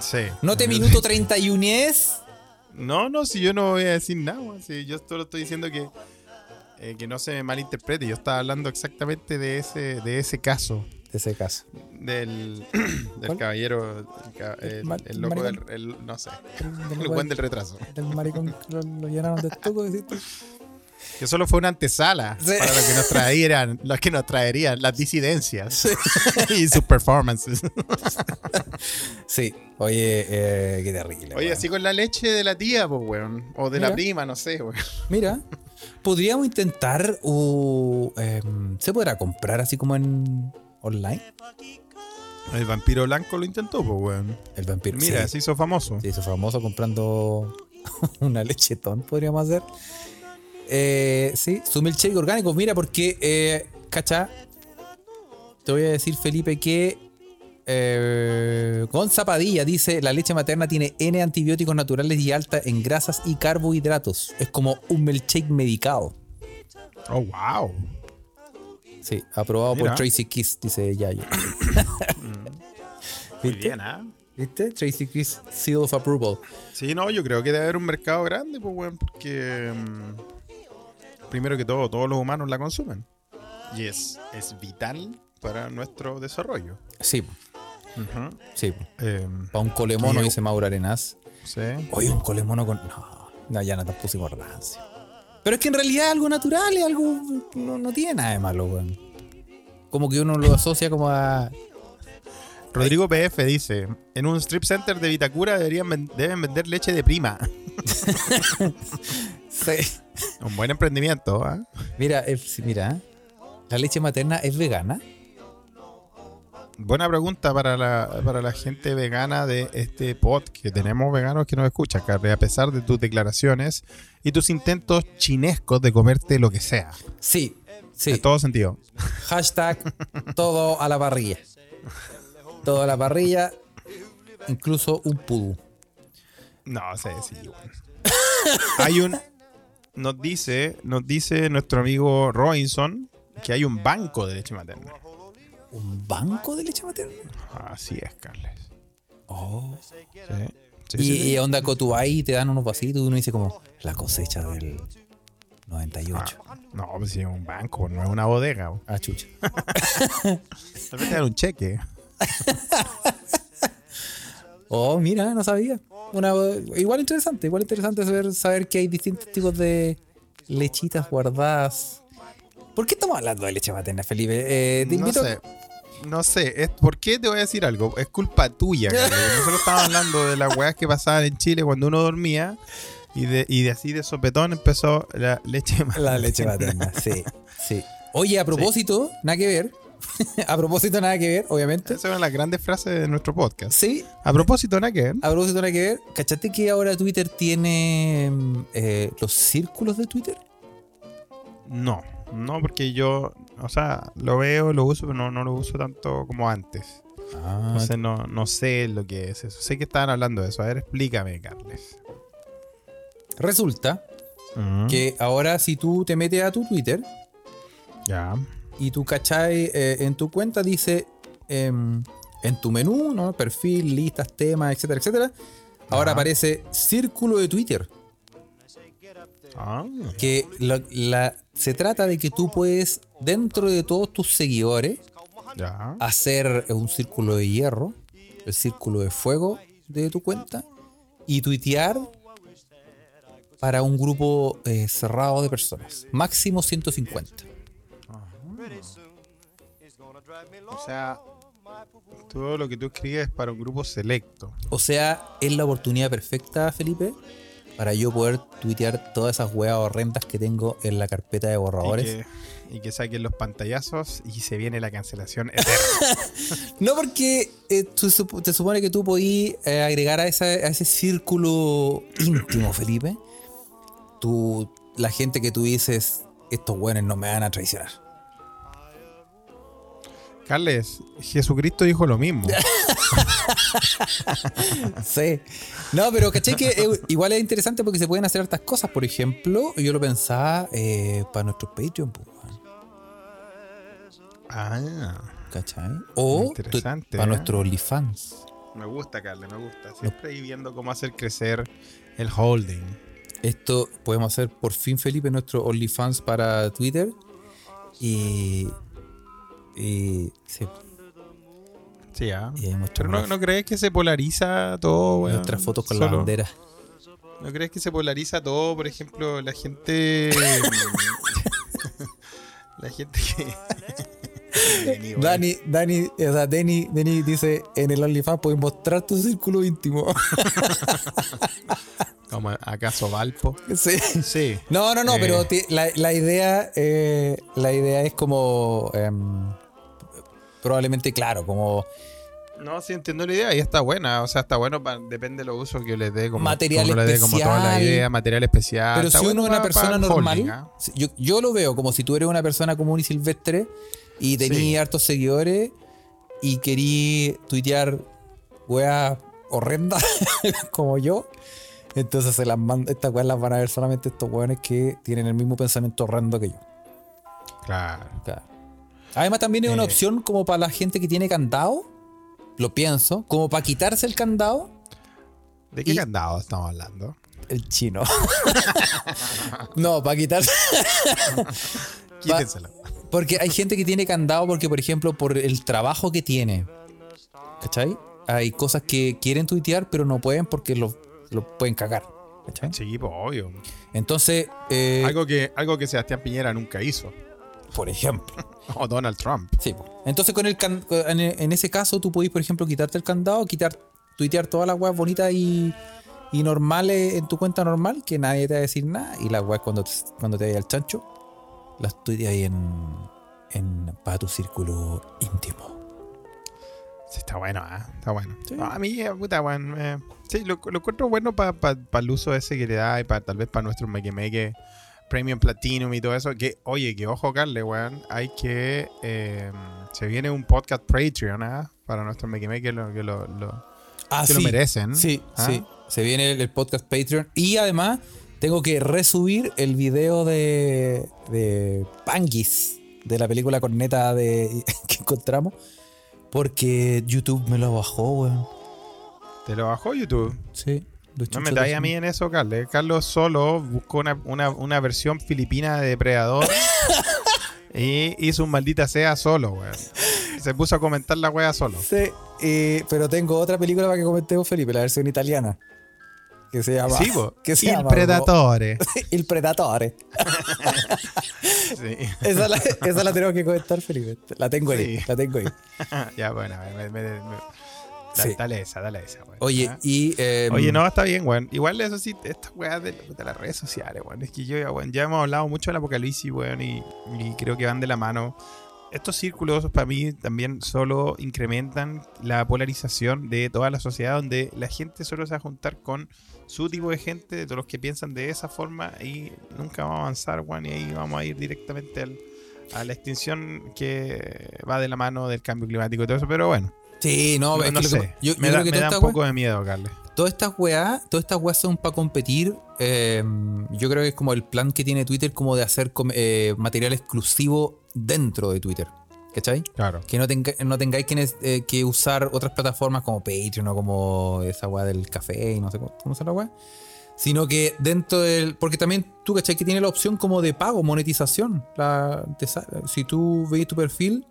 Speaker 2: Sí.
Speaker 1: ¿No te minuto 31 es?
Speaker 2: No, no, si yo no voy a decir nada, si yo solo estoy diciendo que, eh, que no se me malinterprete. Yo estaba hablando exactamente de ese, de ese caso.
Speaker 1: De ese caso.
Speaker 2: Del, del caballero, el, el- el loco del, el- no sé, el buen del retraso.
Speaker 1: del maricón lo, lo llenaron de estuco, decís tú.
Speaker 2: Que solo fue una antesala
Speaker 1: Sí.
Speaker 2: para lo que nos traerían, lo que nos traerían las disidencias y sus performances.
Speaker 1: Sí. Oye, eh, qué terrible.
Speaker 2: Oye,
Speaker 1: weón.
Speaker 2: así con la leche de la tía, pues, weón. O de la prima, no sé, weón.
Speaker 1: Mira, podríamos intentar. uh, ¿Se podrá comprar así como en online?
Speaker 2: El vampiro blanco lo intentó, pues, weón.
Speaker 1: El vampiro.
Speaker 2: Mira,
Speaker 1: sí.
Speaker 2: se hizo famoso.
Speaker 1: Se hizo famoso comprando una lechetón, podríamos hacer. Eh, sí, su milkshake orgánico. Mira, porque, eh, cacha, te voy a decir, Felipe, que eh, Gonza Padilla dice: La leche materna tiene N antibióticos naturales y alta en grasas y carbohidratos. Es como un milkshake medicado.
Speaker 2: Oh, wow.
Speaker 1: Sí, aprobado
Speaker 2: Mira.
Speaker 1: por Tracy Kiss, dice Yayo.
Speaker 2: Muy
Speaker 1: ¿Viste?
Speaker 2: bien, ¿ah?
Speaker 1: ¿Viste? Tracy Kiss, Seal of Approval.
Speaker 2: Sí, no, yo creo que debe haber un mercado grande, pues, weón, porque mm, primero que todo, todos los humanos la consumen. Y es, es vital para nuestro desarrollo.
Speaker 1: Sí, sí.
Speaker 2: Em,
Speaker 1: Para un colemono, dice Mauro Arenas.
Speaker 2: sí.
Speaker 1: Oye, un colemono con. No, no ya no te pusimos rancio. Pero es que en realidad es algo natural, es algo. No, no tiene nada de malo, weón. Como que uno lo asocia como a.
Speaker 2: Rodrigo PF dice, en un strip center de Vitacura deberían ven- deben vender leche de prima.
Speaker 1: Sí.
Speaker 2: un buen emprendimiento, ¿ah?
Speaker 1: Mira, eh, mira. ¿eh? ¿La leche materna es vegana?
Speaker 2: Buena pregunta para la, para la gente vegana de este pod, que tenemos veganos que nos escuchan, Carly, a pesar de tus declaraciones y tus intentos chinescos de comerte lo que sea.
Speaker 1: Sí, sí.
Speaker 2: En todo sentido.
Speaker 1: Hashtag todo a la parrilla. Todo a la parrilla, incluso un pudú.
Speaker 2: No, sí, sí. bueno. hay un. Nos dice, nos dice nuestro amigo Robinson que hay un banco de leche materna.
Speaker 1: ¿Un banco de leche materna?
Speaker 2: Así es, Carles.
Speaker 1: Oh.
Speaker 2: Sí. Sí,
Speaker 1: y,
Speaker 2: sí,
Speaker 1: y onda ahí te dan unos vasitos y uno dice como la cosecha del 98.
Speaker 2: Ah, no, pues sí, es un banco, no es una bodega.
Speaker 1: Ah, chucha.
Speaker 2: Tal vez te dan un cheque.
Speaker 1: Oh, mira, no sabía. Una, igual interesante, igual interesante saber, saber que hay distintos tipos de lechitas guardadas. ¿Por qué estamos hablando de leche materna, Felipe? Eh, te
Speaker 2: No
Speaker 1: invito.
Speaker 2: sé. No sé, es, ¿por qué te voy a decir algo? Es culpa tuya, Carlos. Nosotros estábamos hablando de las weas que pasaban en Chile cuando uno dormía y de, y de así de sopetón empezó la leche
Speaker 1: La leche materna, sí, sí. Oye, a propósito, nada que ver. a propósito, nada que ver, obviamente.
Speaker 2: Esa es una de las grandes frases de nuestro podcast.
Speaker 1: Sí,
Speaker 2: A propósito, nada que ver.
Speaker 1: a propósito, nada que ver. ¿Cachaste que ahora Twitter tiene mm, eh, los círculos de Twitter?
Speaker 2: No, no, porque yo, o sea, lo veo, lo uso, pero no, no lo uso tanto como antes.
Speaker 1: Ah,
Speaker 2: Entonces no, no sé lo que es eso. Sé que estaban hablando de eso. A ver, explícame, Carles.
Speaker 1: resulta
Speaker 2: Ujú.
Speaker 1: que ahora si tú te metes a tu Twitter
Speaker 2: Ya.
Speaker 1: Y tú cachai eh, en tu cuenta dice em, en tu menú, ¿no? Perfil, listas, temas, etcétera, etcétera. Ahora
Speaker 2: Ajá.
Speaker 1: aparece círculo de Twitter.
Speaker 2: Ah,
Speaker 1: Que la- la- se trata de que tú puedes, dentro de todos tus seguidores,
Speaker 2: ya.
Speaker 1: hacer un círculo de hierro, el círculo de fuego de tu cuenta y tuitear para un grupo eh, cerrado de personas. Máximo 150.
Speaker 2: O sea, todo lo que tú escribes es para un grupo selecto.
Speaker 1: O sea, es la oportunidad perfecta, Felipe, para yo poder tuitear todas esas huevas horrendas que tengo en la carpeta de
Speaker 2: Y
Speaker 1: borradores.
Speaker 2: que, y que saquen los pantallazos y se viene la cancelación eterna.
Speaker 1: No porque eh, tú te supone que tú podís eh, agregar a, esa- a ese círculo íntimo, Felipe. Tú, la gente que tú dices estos buenos no me van a traicionar.
Speaker 2: Carles, Jesucristo dijo lo mismo.
Speaker 1: Sí. No, pero caché que eh, igual es interesante porque se pueden hacer hartas cosas. Por ejemplo, yo lo pensaba eh, para nuestro Patreon, pues,
Speaker 2: ah,
Speaker 1: ¿cachai? O
Speaker 2: Interesante,
Speaker 1: para
Speaker 2: ¿eh?
Speaker 1: nuestro OnlyFans.
Speaker 2: me gusta, Carles, me gusta. Siempre ahí viendo cómo hacer crecer el holding.
Speaker 1: Esto podemos hacer por fin, Felipe, nuestro OnlyFans para Twitter. Y. Y. sí,
Speaker 2: Sí, ah.
Speaker 1: y ahí mostramos
Speaker 2: Pero no, ¿no crees que se polariza todo, weón?
Speaker 1: nuestras fotos con la bandera.
Speaker 2: ¿No crees que se polariza todo? Por ejemplo, la gente. la gente que. Dani.
Speaker 1: Dani, o sea, Dani, Dani dice: En el OnlyFans puedes mostrar tu círculo íntimo.
Speaker 2: Como acaso Valpo.
Speaker 1: sí.
Speaker 2: Sí.
Speaker 1: No, no, no,
Speaker 2: Eh.
Speaker 1: pero la, la idea eh, la idea es como em, probablemente claro, como
Speaker 2: No, sí entiendo la idea y está buena. O sea, está bueno, pa- depende de los usos que les dé. Como,
Speaker 1: Material
Speaker 2: como le dé como toda la
Speaker 1: especial.
Speaker 2: idea, material especial.
Speaker 1: pero
Speaker 2: Está
Speaker 1: si uno es una persona normal,
Speaker 2: holding, ¿ah?
Speaker 1: si- yo, yo lo veo como si tú eres una persona común y silvestre y tenías
Speaker 2: Sí.
Speaker 1: hartos seguidores y querí tuitear weas horrendas como yo. Entonces se las manda, estas weas las van a ver solamente estos weones que tienen el mismo pensamiento horrendo que yo.
Speaker 2: Claro.
Speaker 1: Claro. Además también es una
Speaker 2: Eh.
Speaker 1: opción como para la gente que tiene candado, lo pienso, como para quitarse el candado,
Speaker 2: ¿De qué
Speaker 1: Y-
Speaker 2: candado estamos hablando?
Speaker 1: el chino. no, para quitarse.
Speaker 2: Quítenselo.
Speaker 1: Porque hay gente que tiene candado porque, por ejemplo, por el trabajo que tiene. ¿Cachai? Hay cosas que quieren tuitear, pero no pueden porque lo, lo pueden cagar. ¿Cachai?
Speaker 2: Sí, pues obvio.
Speaker 1: Entonces, eh,
Speaker 2: Algo que, algo que Sebastián Piñera nunca hizo.
Speaker 1: por ejemplo.
Speaker 2: O Donald Trump.
Speaker 1: Sí, po. Entonces, con el can- en, en ese caso, tú podés, por ejemplo, quitarte el candado, quitar, tuitear todas las weas bonitas y, y normales en tu cuenta normal, que nadie te va a decir nada. Y las weas cuando te, cuando te vaya al chancho, las tuiteas ahí en, en para tu círculo íntimo.
Speaker 2: Sí, está bueno, ¿ah? Está bueno.
Speaker 1: Sí.
Speaker 2: No, a mí, eh, puta, bueno. eh, sí, lo, lo encuentro bueno para el uso ese que le da y para tal vez para nuestro Make Make Premium Platinum y todo eso. Que, oye, que ojo, Carle, weón. Hay que. eh, se viene un podcast Patreon, ¿ah? Para nuestro Make Make lo, que lo, lo-
Speaker 1: Ah,
Speaker 2: que lo merecen.
Speaker 1: Sí,
Speaker 2: ¿ah?
Speaker 1: sí. Se viene el, el podcast Patreon. Y además, tengo que resubir el video de, de Panguis, de la película corneta de, que encontramos. Porque YouTube me lo bajó, weón.
Speaker 2: Te lo bajó YouTube.
Speaker 1: Sí.
Speaker 2: No me
Speaker 1: de-
Speaker 2: a mí en eso, Carles. Carlos solo buscó una, una, una versión filipina de Depredador y hizo un maldita sea solo, weón. Se puso a comentar la wea solo.
Speaker 1: Sí, eh, pero tengo otra película para que comentemos, Felipe, la versión italiana. Que se llama.
Speaker 2: Sí, po.
Speaker 1: que se
Speaker 2: Il
Speaker 1: llama
Speaker 2: Predatore.
Speaker 1: Il Predatore.
Speaker 2: Sí.
Speaker 1: Esa la, esa la tenemos que comentar, Felipe. La tengo ahí,
Speaker 2: Sí.
Speaker 1: la tengo ahí.
Speaker 2: ya, bueno, me, me- me-
Speaker 1: Sí.
Speaker 2: dale esa, dale esa, weón.
Speaker 1: Oye, y. eh,
Speaker 2: Oye, no, está bien, weón. Igual eso sí, estas weas de, de las redes sociales, weón. Es que yo, ya, weón, ya hemos hablado mucho del apocalipsis, weón, y, y creo que van de la mano. Estos círculos para mí también solo incrementan la polarización de toda la sociedad, donde la gente solo se va a juntar con su tipo de gente, de todos los que piensan de esa forma, y nunca vamos a avanzar, weón, y ahí vamos a ir directamente al- a la extinción que va de la mano del cambio climático y todo eso, pero bueno,
Speaker 1: Sí, no,
Speaker 2: no,
Speaker 1: es
Speaker 2: no
Speaker 1: que-
Speaker 2: sé.
Speaker 1: yo,
Speaker 2: me
Speaker 1: yo
Speaker 2: da,
Speaker 1: creo que
Speaker 2: me da un
Speaker 1: wea-
Speaker 2: poco de miedo, Carles.
Speaker 1: todas estas weas, todas estas weas son para competir. eh, yo creo que es como el plan que tiene Twitter como de hacer eh, material exclusivo dentro de Twitter. ¿Cachai?
Speaker 2: Claro.
Speaker 1: Que no, tenga- no tengáis que, eh, que usar otras plataformas como Patreon o como esa weá del café y no sé cómo, cómo se la weá. Sino que dentro del. Porque también tú, ¿cachai? Que tiene la opción como de pago, monetización. La, te si tú veis tu perfil,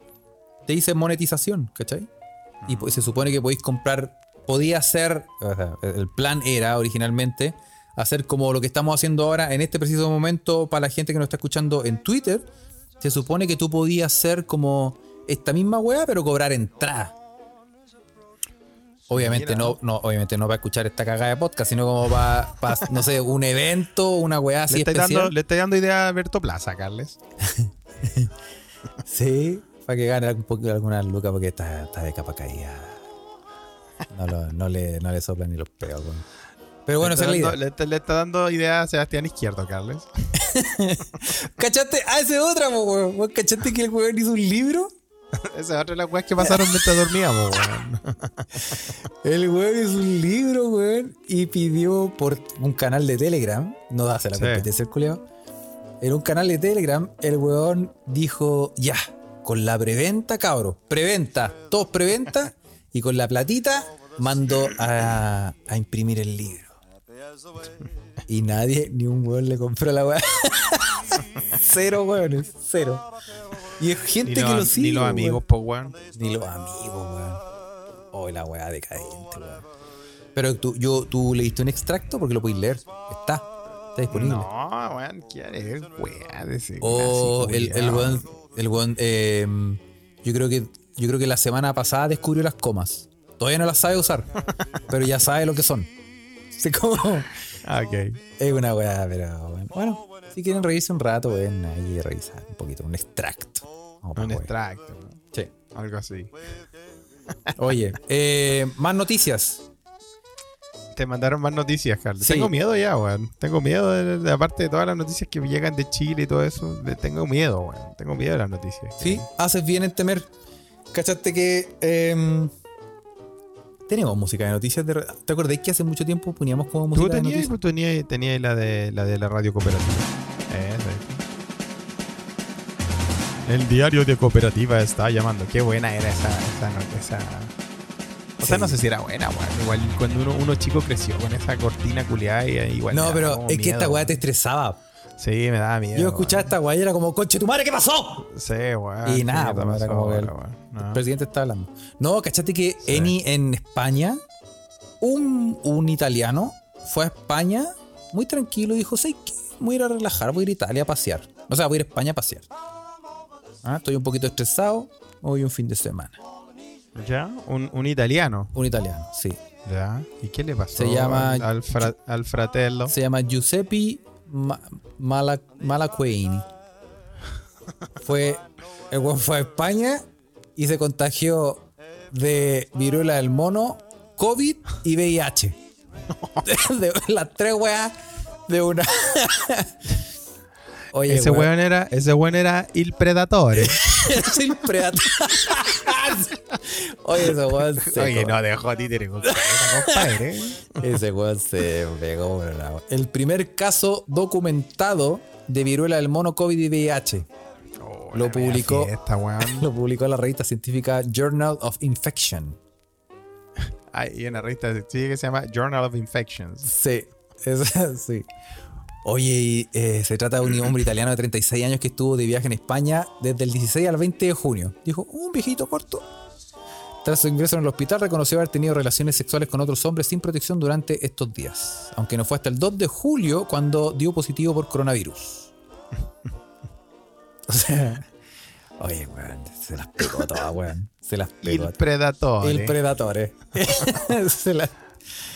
Speaker 1: te dice monetización, ¿cachai? Y pues, se supone que podéis comprar. Podía ser. o sea, el plan era originalmente hacer como lo que estamos haciendo ahora en este preciso momento para la gente que nos está escuchando en Twitter. Se supone que tú podías hacer como esta misma weá, pero cobrar entrada. Obviamente
Speaker 2: Mira.
Speaker 1: no, no, obviamente no para escuchar esta cagada de podcast, sino como para, no sé, un evento, una weá
Speaker 2: Le
Speaker 1: así
Speaker 2: estáis
Speaker 1: especial.
Speaker 2: dando, le estáis dando idea a Alberto Plaza, Carles.
Speaker 1: Sí, para que gane un poco alguna luca porque está, está de capa caída. No, lo- no le, no le soplan ni los peos. Pero bueno,
Speaker 2: le, está dando, le está- le está dando idea a Sebastián Izquierdo, Carles.
Speaker 1: ¿Cachaste? Ah, esa es otra, weón. ¿Vos ¿Cachaste que el weón hizo un libro?
Speaker 2: Esa es otra de las weas que pasaron mientras dormíamos, weón.
Speaker 1: El weón hizo un libro, weón, y pidió por un canal de Telegram, no hace la
Speaker 2: Sí.
Speaker 1: competencia el culiao, en un canal de Telegram, el weón dijo, ya, con la preventa, cabro, preventa, todos preventa, y con la platita mandó a, a imprimir el libro. Y nadie, ni un weón le compró la weá. cero weones, cero. Y es gente que lo sigue.
Speaker 2: ni los amigos, pues, weón.
Speaker 1: Ni los amigos, weón. Oh, la weá decadente, weón. Pero tú, yo, tú leíste un extracto porque lo podéis leer. Está. Está disponible.
Speaker 2: No, weón, ¿quién es weá de ese
Speaker 1: O
Speaker 2: clásico
Speaker 1: el, el weón. El weón eh, yo creo que. Yo creo que la semana pasada descubrió las comas. Todavía no las sabe usar. pero ya sabe lo que son. Así como.
Speaker 2: Ah, ok.
Speaker 1: Es una weá, pero bueno. Bueno, si quieren reírse un rato, pueden ahí revisar un poquito, un extracto. Vamos
Speaker 2: Un extracto, ¿no?
Speaker 1: Sí.
Speaker 2: algo así.
Speaker 1: Oye, eh, más noticias.
Speaker 2: Te mandaron más noticias, Carlos.
Speaker 1: Sí.
Speaker 2: Tengo miedo ya, weón. Tengo miedo, de, de- aparte de todas las noticias que llegan de Chile y todo eso. tengo miedo, weón. Tengo miedo de las noticias.
Speaker 1: Sí, haces bien en temer. ¿Cachaste que em, tenemos música de noticias? De, ¿Te acordáis que hace mucho tiempo poníamos como
Speaker 2: Tú
Speaker 1: música de
Speaker 2: tenías,
Speaker 1: noticias?
Speaker 2: tú tenías, tenías la, de, la de la radio cooperativa. Esa. El diario de cooperativa está llamando. Qué buena era esa. esa, esa- O sea,
Speaker 1: Sí.
Speaker 2: no sé si era buena, weón. Igual cuando uno, uno chico creció con esa cortina culiada y ahí igual.
Speaker 1: No, pero es que esta weá te estresaba.
Speaker 2: Sí, me daba miedo.
Speaker 1: Yo escuchaba esta weá y era como, conche tu madre, ¿qué pasó?
Speaker 2: Sí, weón.
Speaker 1: Y nada,
Speaker 2: ¿qué te
Speaker 1: pues, era como que el-?
Speaker 2: No.
Speaker 1: Presidente está hablando. No, ¿cachaste que
Speaker 2: Sí.
Speaker 1: Eni en España, un, un italiano fue a España muy tranquilo y dijo, que voy a ir a relajar, voy a ir a Italia a pasear. O sea, voy a ir a España a pasear. Ah, estoy un poquito estresado, hoy un fin de semana.
Speaker 2: ¿Ya? Un, un italiano.
Speaker 1: Un italiano, sí.
Speaker 2: ¿Ya? ¿Y qué le pasó
Speaker 1: Se llama-
Speaker 2: al, al fra- al fratello?
Speaker 1: Se llama Giuseppe Ma- Mala- Malacueini. Fue, el weón fue a España y se contagió de viruela del mono, COVID y VIH. De, las tres weas de una. Oye,
Speaker 2: ese
Speaker 1: weón,
Speaker 2: weón era, ese weón era el predatore.
Speaker 1: es el predator. Oye, ese weón se
Speaker 2: Oye, no dejó títere con cabeza, compadre.
Speaker 1: Ese weón se pegó. El primer caso documentado de viruela del mono COVID y VIH.
Speaker 2: Oh,
Speaker 1: Lo publicó.
Speaker 2: Fiesta.
Speaker 1: Lo publicó la revista científica Journal of Infection.
Speaker 2: Hay una revista sí, que se llama Journal of Infections.
Speaker 1: Sí, esa- sí. Oye, eh, se trata de un hombre italiano de 36 años que estuvo de viaje en España desde el 16 al 20 de junio. Dijo, un viejito corto. Tras su ingreso en el hospital, reconoció haber tenido relaciones sexuales con otros hombres sin protección durante estos días. Aunque no fue hasta el 2 de julio cuando dio positivo por coronavirus. o sea, oye, weón, se las pegó todas, weón. Se las pegó.
Speaker 2: El predatore.
Speaker 1: El Predatore. se las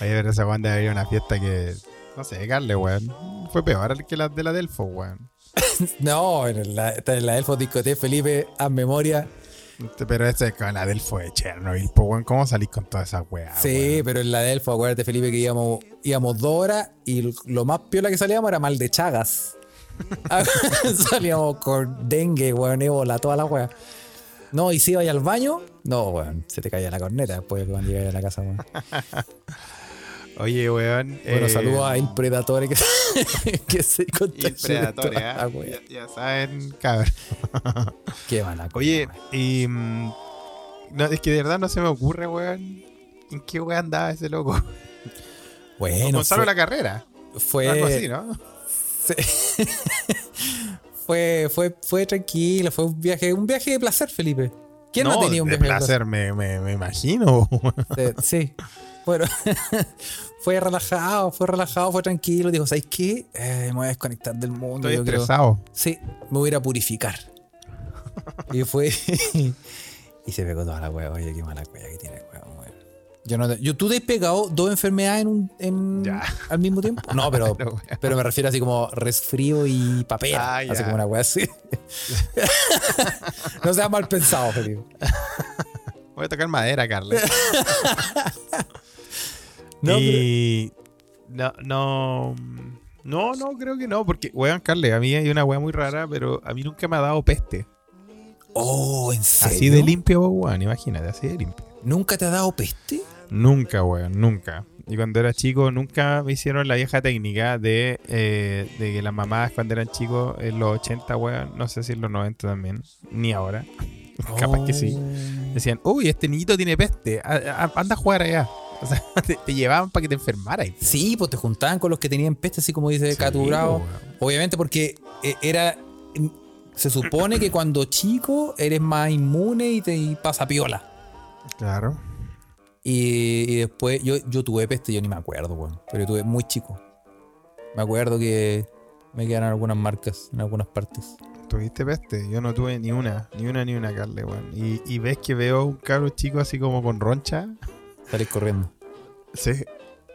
Speaker 2: Oye, pero esa weón debe haber una fiesta que. No sé, Carle, weón. Fue peor que la de la Delfo, weón.
Speaker 1: No, en la, en la Elfo Discoteca Felipe, a memoria.
Speaker 2: Pero esta es con la Delfo de Chernobyl, po, weón. ¿Cómo salís con toda esa weá?
Speaker 1: sí, pero en la de Elfo, acuérdate, Felipe, que íbamos, íbamos dos horas y lo más piola que salíamos era mal de chagas. salíamos con dengue, weón, ébola, toda la weá. No, y si ibas al baño, no, weón, se te caía la corneta después de cuando llegas a la casa, weón.
Speaker 2: Oye, weón.
Speaker 1: Bueno,
Speaker 2: eh,
Speaker 1: saludos a El Predatore que, que se la
Speaker 2: ¿ah? ya, ya saben, cabrón.
Speaker 1: Qué mala cosa,
Speaker 2: Oye, y. mm, no, es que de verdad no se me ocurre, weón. ¿En qué weón andaba ese loco?
Speaker 1: bueno,
Speaker 2: Gonzalo la carrera.
Speaker 1: fue,
Speaker 2: Algo así, ¿no?
Speaker 1: Sí. fue, fue, fue tranquilo, fue un viaje, un viaje de placer, Felipe. ¿Quién no, ha tenido un viaje de placer?
Speaker 2: placer? Me, me, me imagino.
Speaker 1: Eh, sí. Bueno, fue relajado, fue relajado, fue tranquilo. Dijo, ¿sabes qué? Eh, me voy a desconectar del mundo.
Speaker 2: Estoy
Speaker 1: yo creo-
Speaker 2: estresado.
Speaker 1: Sí, me voy a ir a purificar. y fue. y se pegó toda la hueá. Oye, qué mala hueá que tiene el. Yo no yo, ¿Tú te has pegado dos enfermedades en un, en-
Speaker 2: Ya.
Speaker 1: al mismo tiempo? No, pero,
Speaker 2: weón.
Speaker 1: pero me refiero así como resfrío y papel.
Speaker 2: Ah,
Speaker 1: así como una hueá así. no seas mal pensado, Felipe.
Speaker 2: Voy a tocar madera, Carla.
Speaker 1: No,
Speaker 2: y no, no, No, no, creo que no, porque, weón, Carle, a mí hay una weá muy rara, pero a mí nunca me ha dado peste.
Speaker 1: Oh, ¿en serio?
Speaker 2: Así de limpio, weón, imagínate, así de limpio.
Speaker 1: ¿Nunca te ha dado peste?
Speaker 2: Nunca, weón, nunca. Y cuando era chico, nunca me hicieron la vieja técnica de, eh, de que las mamás cuando eran chicos, en los 80, weón, no sé si en los 90 también, ni ahora, capaz que sí,
Speaker 1: Oh.
Speaker 2: decían, uy, este niñito tiene peste, a- a- anda a jugar allá. O sea, te, te llevaban para que te enfermaras.
Speaker 1: Sí, pues te juntaban con los que tenían peste, así como dice
Speaker 2: Sí, weón.
Speaker 1: Obviamente porque eh, era... Se supone que cuando chico eres más inmune y te y pasa piola.
Speaker 2: Claro.
Speaker 1: Y, y después yo, yo tuve peste, yo ni me acuerdo, weón. Pero yo tuve muy chico. Me acuerdo que me quedaron algunas marcas en algunas partes.
Speaker 2: ¿Tuviste peste? Yo no tuve ni una, ni una, ni una, Carle, weón. Y, y ves que veo un cabro chico así como con roncha.
Speaker 1: Salís corriendo.
Speaker 2: Sí.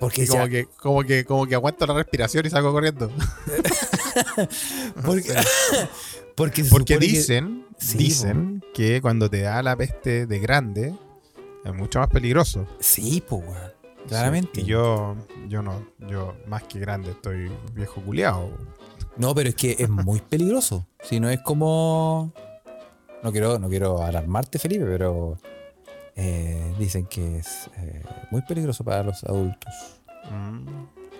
Speaker 1: Porque,
Speaker 2: como
Speaker 1: ya-
Speaker 2: que, como que, como que aguanto la respiración y salgo corriendo.
Speaker 1: porque, porque, supone que-
Speaker 2: dicen,
Speaker 1: Sí,
Speaker 2: dicen que cuando te da la peste de grande es mucho más peligroso.
Speaker 1: Sí, pues, weón. Claramente.
Speaker 2: Sí, Y yo, yo no, yo más que grande estoy viejo culiado.
Speaker 1: No, pero es que es muy peligroso. Si no es como. No quiero, no quiero alarmarte, Felipe, pero eh, dicen que es eh, muy peligroso para los adultos.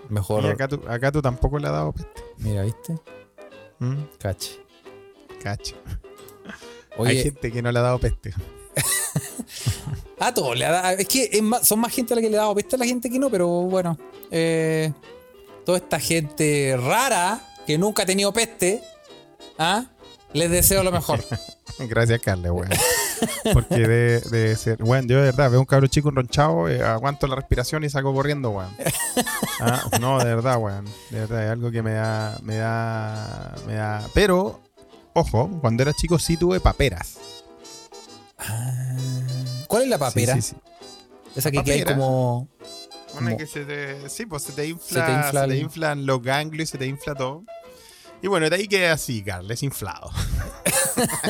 Speaker 1: Mejor.
Speaker 2: Y acá tú, acá tú tampoco le has dado peste.
Speaker 1: Mira, ¿viste?
Speaker 2: Mm,
Speaker 1: Cache.
Speaker 2: Cacho.
Speaker 1: Oye,
Speaker 2: Hay gente que no le ha dado peste.
Speaker 1: a todos le ha dado- Es que es más- son más gente a la que le ha dado peste a la gente que no, pero bueno. eh, toda esta gente rara que nunca ha tenido peste, ¿ah? les deseo lo mejor.
Speaker 2: Gracias, Carle, weón. Porque de, de ser. Weón, yo de verdad veo un cabro chico enronchado, eh, aguanto la respiración y salgo corriendo, weón. Ah, no, de verdad, weón. De verdad, es algo que me da. Me da. Me da. Pero, ojo, cuando era chico sí tuve paperas.
Speaker 1: Ah, ¿Cuál es la papera?
Speaker 2: Sí, sí, sí.
Speaker 1: Esa que, que hay como.
Speaker 2: Una que se te. Sí, pues se te infla.
Speaker 1: Se
Speaker 2: Se
Speaker 1: te
Speaker 2: te,
Speaker 1: infla el-
Speaker 2: inflan los ganglios y se te infla todo. Y bueno, de ahí quedé así, Carles, inflado.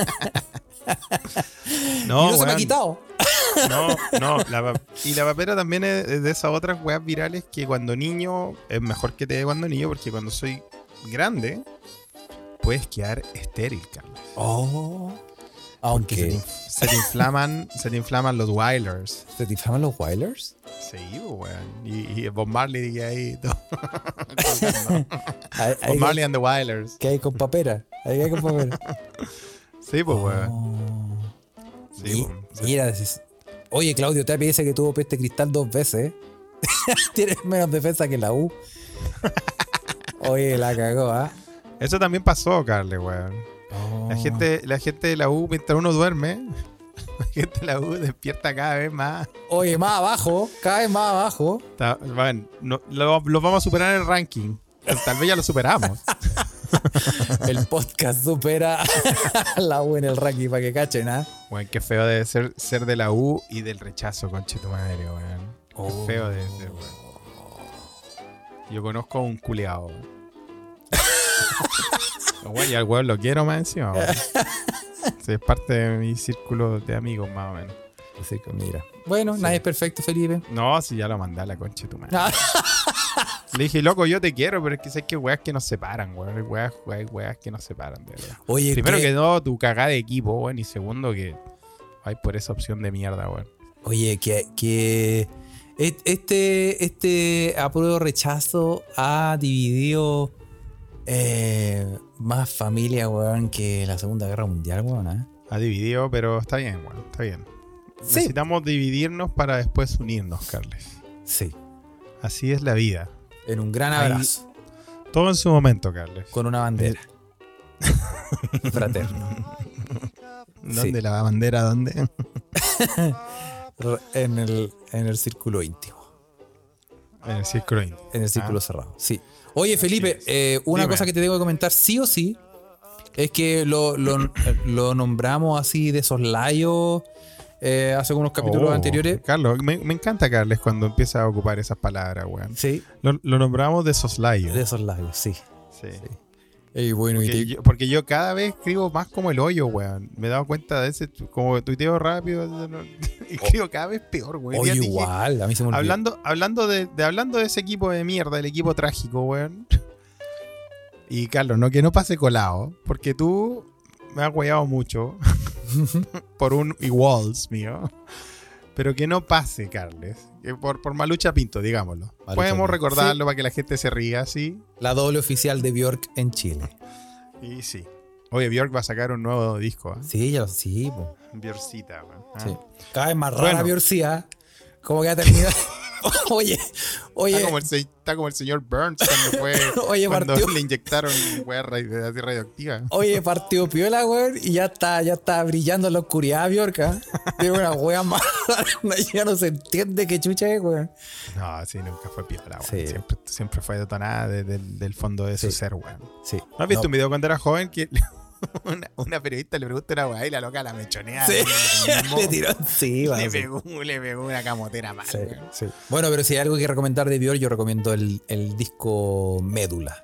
Speaker 1: y no se me ha quitado.
Speaker 2: No, no. la y la papera también es de esas otras weas virales que cuando niño es mejor que te dé cuando niño, porque cuando soy grande puedes quedar estéril, Carlos.
Speaker 1: Oh.
Speaker 2: Porque se te,
Speaker 1: Aunque.
Speaker 2: se te inflaman, se te inflaman los Wilders.
Speaker 1: ¿Se te inflaman los?
Speaker 2: Sí, weón. Y, y Bob Marley y ahí todo. Bob Marley and the Wilders.
Speaker 1: ¿Qué hay con papera? Ahí hay con papera.
Speaker 2: Sí, pues weón.
Speaker 1: Oh.
Speaker 2: Sí, sí.
Speaker 1: Mira, dices, oye, Claudio, te dice que tuvo peste cristal dos veces. Tienes menos defensa que la U. Oye, la cagó, ¿ah?
Speaker 2: Eso también pasó, Carle, weón. La
Speaker 1: Oh.
Speaker 2: gente, la gente de la U, mientras uno duerme, la gente de la U despierta cada vez más.
Speaker 1: Oye, más abajo, cada vez más abajo.
Speaker 2: Está- bueno, no- lo, lo vamos a superar en el ranking. Tal vez ya lo superamos.
Speaker 1: El podcast supera a la U en el ranking para que cachen, ¿ah?
Speaker 2: Weón, qué feo debe ser ser de la U y del rechazo, conche tu madre, weón.
Speaker 1: Oh.
Speaker 2: Qué feo debe ser, weón. Yo conozco a un culeado. Bueno, y al weón lo quiero más encima, es parte de mi círculo de amigos, más o menos.
Speaker 1: Así que mira. Bueno, nadie es perfecto, Felipe.
Speaker 2: No, si ya lo mandé a la concha de tu madre.
Speaker 1: Ah.
Speaker 2: Le dije, loco, yo te quiero, pero es que sé que hay weas que nos separan, weón. Weas, hay weas que nos separan, de verdad.
Speaker 1: Oye,
Speaker 2: Primero
Speaker 1: ¿qué-
Speaker 2: que todo, tu cagada de equipo, weón. Y segundo, que hay por esa opción de mierda, weón.
Speaker 1: Oye, que, que et- este, este apruebo rechazo ha dividido eh, más familia, weón, que la Segunda Guerra Mundial, weón. ¿eh?
Speaker 2: Ha dividido, pero está bien, weón. Está bien.
Speaker 1: Sí.
Speaker 2: Necesitamos dividirnos para después unirnos, Carles.
Speaker 1: Sí.
Speaker 2: Así es la vida.
Speaker 1: En un gran
Speaker 2: Ahí-
Speaker 1: abrazo.
Speaker 2: Todo en su momento, Carles.
Speaker 1: Con una bandera. Fraterno.
Speaker 2: ¿Dónde
Speaker 1: Sí.
Speaker 2: la bandera? ¿Dónde?
Speaker 1: En el, en el círculo íntimo.
Speaker 2: En el círculo íntimo.
Speaker 1: En el círculo
Speaker 2: Ah.
Speaker 1: cerrado. Sí. Oye, Felipe, eh, una
Speaker 2: Dime.
Speaker 1: cosa que te tengo que comentar sí o sí es que lo, lo- lo nombramos así de soslayo eh, hace unos capítulos
Speaker 2: Oh,
Speaker 1: anteriores.
Speaker 2: Carlos, me, me encanta, Carles, cuando empieza a ocupar esas palabras, weón.
Speaker 1: Sí,
Speaker 2: Lo, lo nombramos de soslayo.
Speaker 1: de soslayo, sí.
Speaker 2: Sí.
Speaker 1: Bueno, y
Speaker 2: Porque,
Speaker 1: te-
Speaker 2: yo, porque yo cada vez escribo más como el hoyo, weón. Me he dado cuenta de ese, como tuiteo rápido. no- escribo cada vez peor, weón.
Speaker 1: oye,
Speaker 2: dije,
Speaker 1: igual, a mí se me olvidó.
Speaker 2: Hablando, hablando, de, de- hablando de ese equipo de mierda, el equipo trágico, weón. Y Carlos, no que no pase colado, porque tú me has hueado mucho por un iguals mío. Pero que no pase, Carles. Que por, por Malucha Pinto, digámoslo.
Speaker 1: Malucha
Speaker 2: Podemos
Speaker 1: Pinto.
Speaker 2: recordarlo para que la gente se ría, sí.
Speaker 1: La doble oficial de Bjork en Chile.
Speaker 2: Y sí. Oye, Bjork va a sacar un nuevo disco, ¿eh?
Speaker 1: Sí, ya lo sí.
Speaker 2: Bjorcita, weón. Ah.
Speaker 1: Sí. Cada vez más rara
Speaker 2: Bueno.
Speaker 1: ¿ah? Como que ha terminado. oye, oye.
Speaker 2: Está como, el, se- está como el señor Burns cuando fue.
Speaker 1: Oye,
Speaker 2: cuando
Speaker 1: partió.
Speaker 2: le inyectaron weá radioactiva.
Speaker 1: Oye, partió piola, weón, y ya está, ya está brillando en la oscuridad, Bjorka. Tiene una wea más ya no se entiende qué chucha es, weón.
Speaker 2: No, sí, nunca fue piola, weón.
Speaker 1: Sí.
Speaker 2: Siempre, siempre fue detonada desde el del fondo de su ser, weón.
Speaker 1: Sí.
Speaker 2: ¿No has visto
Speaker 1: No,
Speaker 2: un video cuando era joven que una, una periodista le pregunta una weá y la loca la mechonea?
Speaker 1: Sí, le tiró.
Speaker 2: Le
Speaker 1: sí.
Speaker 2: pegó, le pegó una camotera mal,
Speaker 1: Sí,
Speaker 2: weón.
Speaker 1: sí. Bueno, pero si hay algo que recomendar de Bjork, yo recomiendo el, el disco Médula.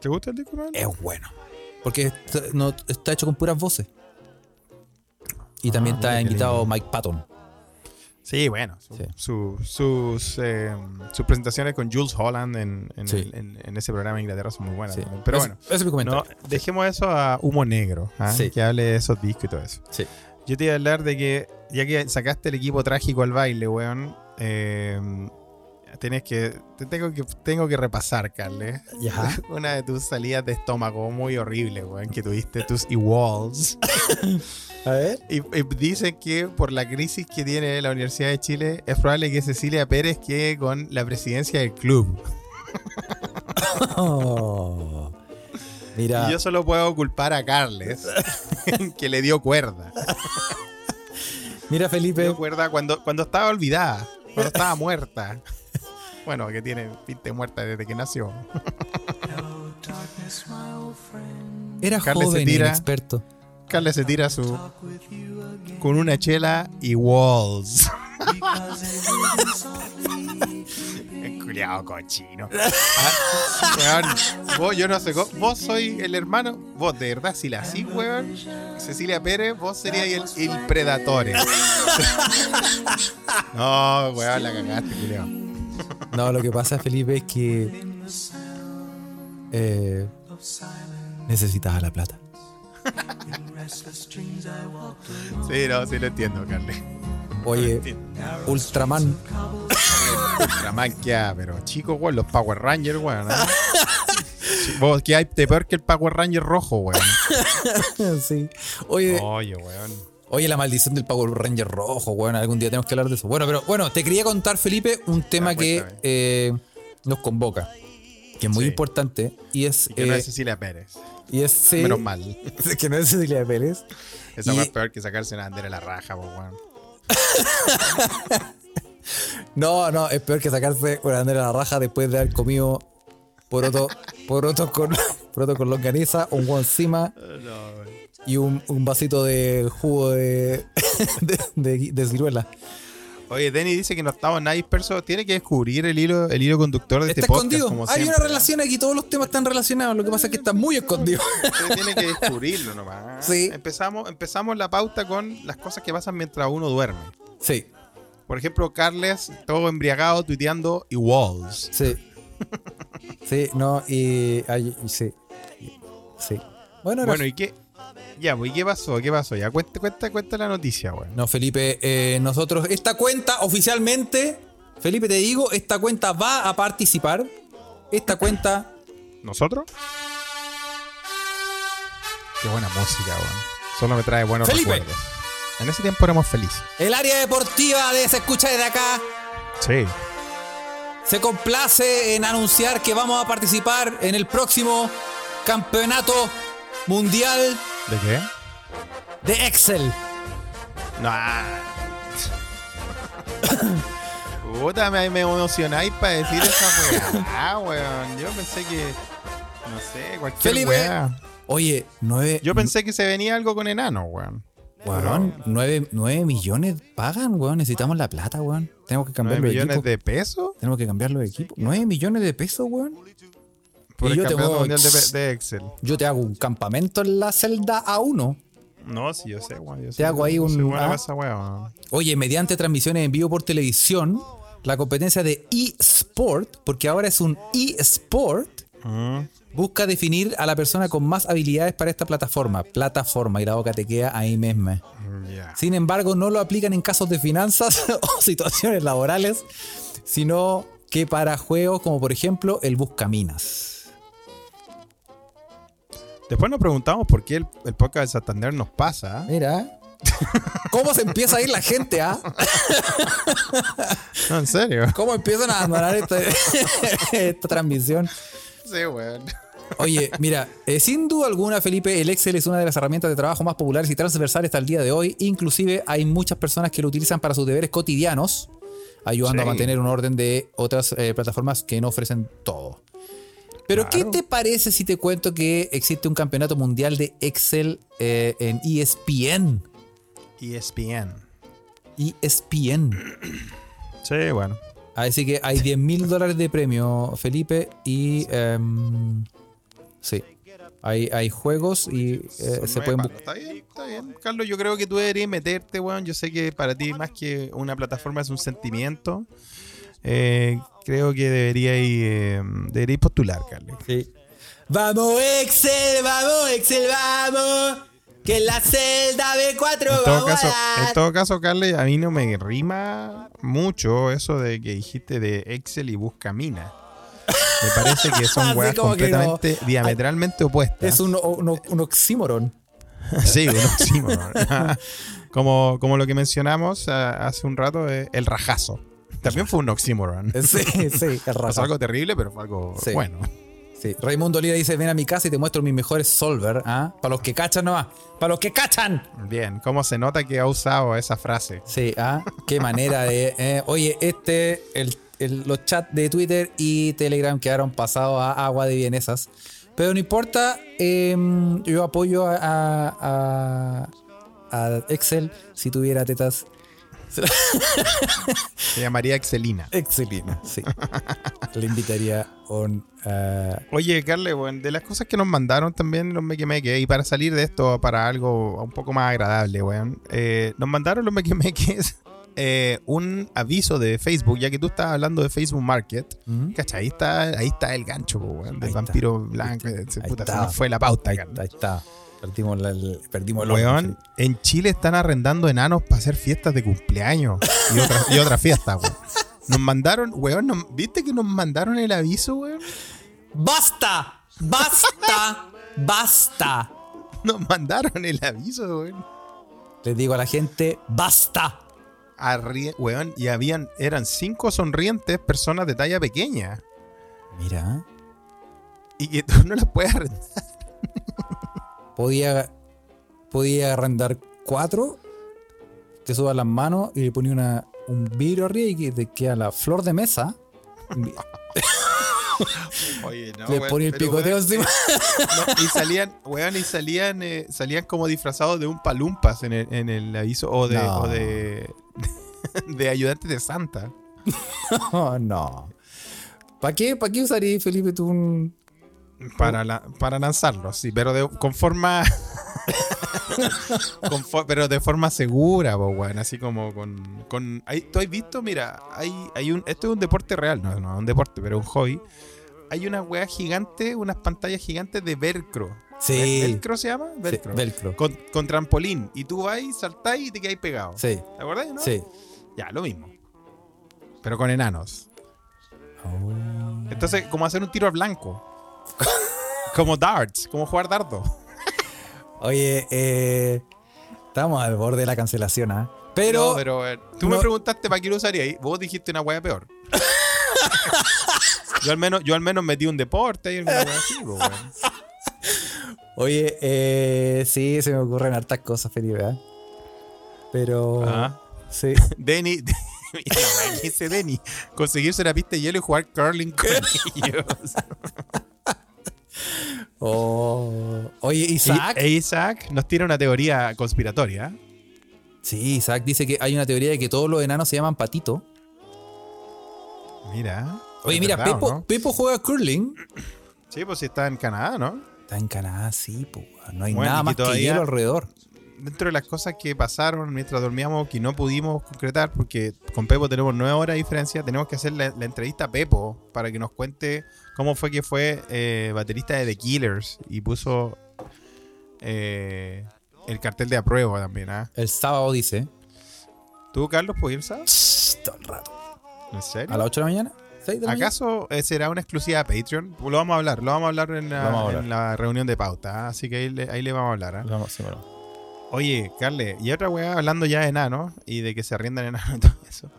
Speaker 2: ¿Te gusta el disco, man?
Speaker 1: Es bueno. Porque está, no, está hecho con puras voces. Y también
Speaker 2: Ah,
Speaker 1: está
Speaker 2: mira qué
Speaker 1: invitado. Mike Patton.
Speaker 2: Sí, bueno. su-
Speaker 1: Sí.
Speaker 2: su- sus, eh, sus presentaciones con Jules Holland en, en,
Speaker 1: Sí.
Speaker 2: el- en- en ese programa en Inglaterra son muy buenas.
Speaker 1: Sí.
Speaker 2: Pero bueno,
Speaker 1: ese es mi comentario.
Speaker 2: no, dejemos eso a Humo Negro, ¿ah? Que hable de esos discos y todo eso.
Speaker 1: Sí.
Speaker 2: Yo te iba a hablar de que, ya que sacaste el equipo trágico al baile, weón, eh, tenés que, te tengo que, tengo que repasar, Carles.
Speaker 1: Ya.
Speaker 2: Una de tus salidas de estómago muy horrible, weón, que tuviste tus e-walls.
Speaker 1: A ver.
Speaker 2: Y, y dicen que por la crisis que tiene la Universidad de Chile, es probable que Cecilia Pérez quede con la presidencia del club.
Speaker 1: Oh. Mira,
Speaker 2: Y yo solo puedo culpar a Carles, que le dio cuerda.
Speaker 1: mira
Speaker 2: Le
Speaker 1: Felipe.
Speaker 2: dio cuerda cuando, cuando estaba olvidada, cuando estaba muerta. Bueno, que tiene pinta de muerta desde que nació.
Speaker 1: Era
Speaker 2: Carles
Speaker 1: joven y
Speaker 2: tira. Carles se tira su. con una chela y walls. Culeado cochino. Ah, weón, vos, yo no sé, cómo- vos soy el hermano. Vos, de verdad, si la así, weón. Cecilia Pérez, vos serías el, el predatore. no, weón, la cagaste, culeado.
Speaker 1: No, lo que pasa, Felipe, es que eh, necesitaba la plata.
Speaker 2: Sí, no, sí lo entiendo, Carles.
Speaker 1: Oye, Ultraman.
Speaker 2: Ultraman que ha, pero chicos, weón, los Power Rangers, weón. ¿eh? Sí, Vos, que hay de peor que el Power Ranger rojo, weón.
Speaker 1: sí. Oye,
Speaker 2: Oye, weón.
Speaker 1: oye, la maldición del Power Ranger rojo, weón. Algún día tenemos que hablar de eso. Bueno, pero bueno, te quería contar, Felipe, un tema que eh, nos convoca. Que es muy
Speaker 2: Sí.
Speaker 1: importante. Y es.
Speaker 2: Y que no es Cecilia Pérez.
Speaker 1: Y es sí,
Speaker 2: Menos mal.
Speaker 1: que no es Cecilia Pérez.
Speaker 2: Esa
Speaker 1: Y-
Speaker 2: peor que sacarse una bandera a la raja, po, weón.
Speaker 1: No, no, es peor que sacarse una bandera a la raja después de haber comido poroto, poroto con, poroto con longaniza, un huevo encima y un, un vasito de jugo de, de, de- de ciruela.
Speaker 2: Oye, Denny dice que no estamos nada dispersos. Tiene que descubrir el hilo, el hilo conductor de
Speaker 1: Está
Speaker 2: este podcast.
Speaker 1: escondido.
Speaker 2: Como
Speaker 1: Hay
Speaker 2: siempre,
Speaker 1: una relación aquí, todos los temas están relacionados. Lo que pasa es que está muy escondido.
Speaker 2: Usted tiene que descubrirlo nomás.
Speaker 1: Sí.
Speaker 2: Empezamos, empezamos la pauta con las cosas que pasan mientras uno duerme.
Speaker 1: Sí,
Speaker 2: Por ejemplo, Carles, todo embriagado, tuiteando y walls.
Speaker 1: sí. Sí, no, y. ay, sí. Sí. Bueno,
Speaker 2: Bueno, ¿y qué? Ya, pues, ¿y qué pasó? ¿Qué pasó? Ya, cuenta, cuenta, cuenta la noticia, weón.
Speaker 1: No, Felipe, eh, nosotros, esta cuenta oficialmente, Felipe, te digo, esta cuenta va a participar. Esta cuenta,
Speaker 2: ¿Nosotros? Qué buena música, weón. Solo me trae buenos
Speaker 1: Felipe.
Speaker 2: recuerdos. En ese tiempo éramos felices.
Speaker 1: el área deportiva de Se Escucha desde acá,
Speaker 2: Sí.
Speaker 1: se complace en anunciar que vamos a participar en el próximo campeonato mundial
Speaker 2: ¿De qué?
Speaker 1: de Excel.
Speaker 2: No. Puta, me, me emocionáis para decir esa weá, weón. Yo pensé que. No sé, cualquier
Speaker 1: Felipe.
Speaker 2: weá.
Speaker 1: Oye, nueve.
Speaker 2: Yo pensé que se venía algo con enano, weón.
Speaker 1: Weón, nueve, nueve millones pagan, weón. Necesitamos la plata, weón. Tenemos que cambiar
Speaker 2: 9
Speaker 1: los
Speaker 2: millones
Speaker 1: equipos.
Speaker 2: de pesos
Speaker 1: Tenemos que cambiar los equipos. Nueve millones de pesos, weón.
Speaker 2: Por
Speaker 1: Y
Speaker 2: el
Speaker 1: yo te
Speaker 2: campeonato
Speaker 1: voy-
Speaker 2: mundial de, de Excel.
Speaker 1: Yo te hago un campamento en la celda A1.
Speaker 2: No, sí, yo sé, weón.
Speaker 1: Te
Speaker 2: sé,
Speaker 1: hago ahí un-
Speaker 2: buena
Speaker 1: ah.
Speaker 2: esa.
Speaker 1: Oye, mediante transmisiones en vivo por televisión, la competencia de eSport, porque ahora es un eSport,
Speaker 2: Mm.
Speaker 1: Busca definir a la persona con más habilidades para esta plataforma. Plataforma, y la boca te queda ahí mismo.
Speaker 2: Ya.
Speaker 1: Sin embargo, no lo aplican en casos de finanzas o situaciones laborales, sino que para juegos como por ejemplo el Buscaminas.
Speaker 2: Después nos preguntamos por qué el, el podcast de Santander nos pasa.
Speaker 1: Mira. ¿Cómo se empieza a ir la gente, ah?
Speaker 2: No, en serio.
Speaker 1: ¿Cómo empiezan a abandonar esta, esta transmisión?
Speaker 2: Sí, weón.
Speaker 1: Oye, mira, eh, sin duda alguna, Felipe, el Excel es una de las herramientas de trabajo más populares y transversales hasta el día de hoy. Inclusive hay muchas personas que lo utilizan para sus deberes cotidianos, ayudando
Speaker 2: Sí.
Speaker 1: a mantener un orden de otras eh, plataformas que no ofrecen todo. Pero, ¿qué te parece si te cuento que existe un campeonato mundial de Excel eh, en ESPN?
Speaker 2: ESPN.
Speaker 1: ESPN.
Speaker 2: Sí, bueno.
Speaker 1: Así que hay 10 mil dólares de premio, Felipe, y em, sí, hay, hay juegos y eh, se pueden buscar.
Speaker 2: Está bien, está bien. Carlos, yo creo que tú deberías meterte, weón. Yo sé que para ti más que una plataforma es un sentimiento. Eh, creo que deberíais eh, deberíais postular, Carlos.
Speaker 1: Vamos Excel, vamos Excel, vamos. Que en la celda B4
Speaker 2: En todo,
Speaker 1: vamos
Speaker 2: caso,
Speaker 1: a
Speaker 2: en todo caso, Carles, a mí no me rima mucho eso de que dijiste de Excel y Buscamina. Me parece que son weas
Speaker 1: no.
Speaker 2: completamente diametralmente opuestas.
Speaker 1: Es un, un, un oxímoron.
Speaker 2: Sí, un oxímoron. como, como lo que mencionamos ah, hace un rato, eh, el rajazo. También fue un oxímoron.
Speaker 1: Sí, sí, es
Speaker 2: Pasó
Speaker 1: raza.
Speaker 2: algo terrible, pero fue algo
Speaker 1: Sí.
Speaker 2: bueno.
Speaker 1: Sí. Raimundo Lira dice: Ven a mi casa y te muestro mis mejores solver. ¿ah? Para los que cachan nomás. Para los que cachan.
Speaker 2: Bien, ¿cómo se nota que ha usado esa frase?
Speaker 1: Sí, ¿ah? Qué manera de. eh, Oye, este, el, el- los chats de Twitter y Telegram quedaron pasados a agua de bienesas. Pero no importa, em, yo apoyo a, a- a- a Excel si tuviera tetas
Speaker 2: Se llamaría Excelina.
Speaker 1: Excelina. Sí. Le invitaría un. ah,
Speaker 2: Oye, Carle, bueno, de las cosas que nos mandaron también los Mequemeques, y para salir de esto para algo un poco más agradable, weón, eh, nos mandaron los Mequemeques eh, un aviso de Facebook, ya que tú estabas hablando de Facebook Market.
Speaker 1: ¿Mm?
Speaker 2: ¿Cachai? Ahí está, ahí está el gancho, weón, del
Speaker 1: está.
Speaker 2: vampiro blanco. Se,
Speaker 1: Ahí
Speaker 2: puta, se nos fue la pauta,
Speaker 1: ahí está. Perdimos, la- el, perdimos el orden,
Speaker 2: Weón, en Chile están arrendando enanos para hacer fiestas de cumpleaños y otras y otras fiestas, weón. Nos mandaron, weón, nos- ¿viste que nos mandaron el aviso, weón?
Speaker 1: ¡Basta! ¡Basta! ¡Basta!
Speaker 2: Nos mandaron el aviso, weón.
Speaker 1: Les digo a la gente: ¡basta!
Speaker 2: Arrie- weón, y habían, eran cinco sonrientes personas de talla pequeña.
Speaker 1: Mira.
Speaker 2: Y que tú no las puedes arrendar.
Speaker 1: Podía, podía arrendar cuatro, te subas las manos y le ponía una, un vidrio arriba y que te queda la flor de mesa.
Speaker 2: Oye, no,
Speaker 1: le ponía el picoteo encima.
Speaker 2: y salían, weón, y salían, eh, salían como disfrazados de un palumpas en el, en el aviso. O de,
Speaker 1: No.
Speaker 2: o de, de ayudantes de Santa.
Speaker 1: Oh, no. ¿Para qué, ¿Para qué usaría Felipe tú un.
Speaker 2: Para, la- para lanzarlos, sí, pero de, con forma. con pero de forma segura, po, weón, así como con. con ahí, ¿Tú has visto? Mira, hay, hay un. Esto es un deporte real, no, no es un deporte, pero un hobby. Hay una weá gigante, unas pantallas gigantes de velcro.
Speaker 1: Sí.
Speaker 2: ¿Vel- ¿Velcro se llama?
Speaker 1: Sí,
Speaker 2: Velcro.
Speaker 1: velcro.
Speaker 2: Con, con trampolín. Y tú vas, saltás y te quedas pegado.
Speaker 1: Sí,
Speaker 2: ¿Te acuerdas? No?
Speaker 1: sí.
Speaker 2: Ya, lo mismo. Pero con enanos.
Speaker 1: Oh.
Speaker 2: Entonces, como hacer un tiro al blanco. Como darts, como jugar dardo.
Speaker 1: Oye, eh, estamos al borde de la cancelación, ¿ah? Pero,
Speaker 2: No, pero eh, tú
Speaker 1: no-
Speaker 2: me preguntaste para qué lo usaría y vos dijiste una hueá peor. yo al menos, yo al menos metí un deporte y hueá así, po,
Speaker 1: oye, eh, sí, se me ocurren hartas cosas, Felipe, ¿ah? Pero,
Speaker 2: Ah.
Speaker 1: sí.
Speaker 2: Denny, mira, weón, ¿qué dice Denny? Conseguirse una pista de hielo y jugar curling con ellos.
Speaker 1: Oh. Oye, Isaac.
Speaker 2: e Isaac nos tira una teoría conspiratoria.
Speaker 1: Sí, Isaac dice que hay una teoría de que todos los enanos se llaman patito.
Speaker 2: Mira.
Speaker 1: Oye,
Speaker 2: ¿es
Speaker 1: mira,
Speaker 2: verdad
Speaker 1: Pepo,
Speaker 2: no?
Speaker 1: Pepo juega curling.
Speaker 2: Sí, pues si está en Canadá, ¿no?
Speaker 1: Está en Canadá, sí, po. No hay
Speaker 2: Bueno,
Speaker 1: nada más
Speaker 2: que
Speaker 1: hielo alrededor.
Speaker 2: Dentro de las cosas que pasaron mientras dormíamos que no pudimos concretar, porque con Pepo tenemos nueve horas de diferencia, tenemos que hacer la, la entrevista a Pepo para que nos cuente cómo fue que fue eh, baterista de The Killers y puso eh, el cartel de apruebo también. ¿ah?
Speaker 1: El sábado dice.
Speaker 2: ¿Tú, Carlos, puedes ir sábado?
Speaker 1: Todo el rato.
Speaker 2: ¿En serio?
Speaker 1: ¿A las 8 de la mañana? ¿6 de la mañana?
Speaker 2: ¿Acaso eh, será una exclusiva de Patreon? Lo vamos a hablar, lo vamos a hablar en la,
Speaker 1: Lo vamos a hablar.
Speaker 2: en la reunión de pauta, ¿ah? así que ahí le, ahí le vamos a hablar.
Speaker 1: Vamos, sí, bueno.
Speaker 2: Oye, Carle, y otra weá hablando ya de enanos y de que se arriendan enanos y todo eso.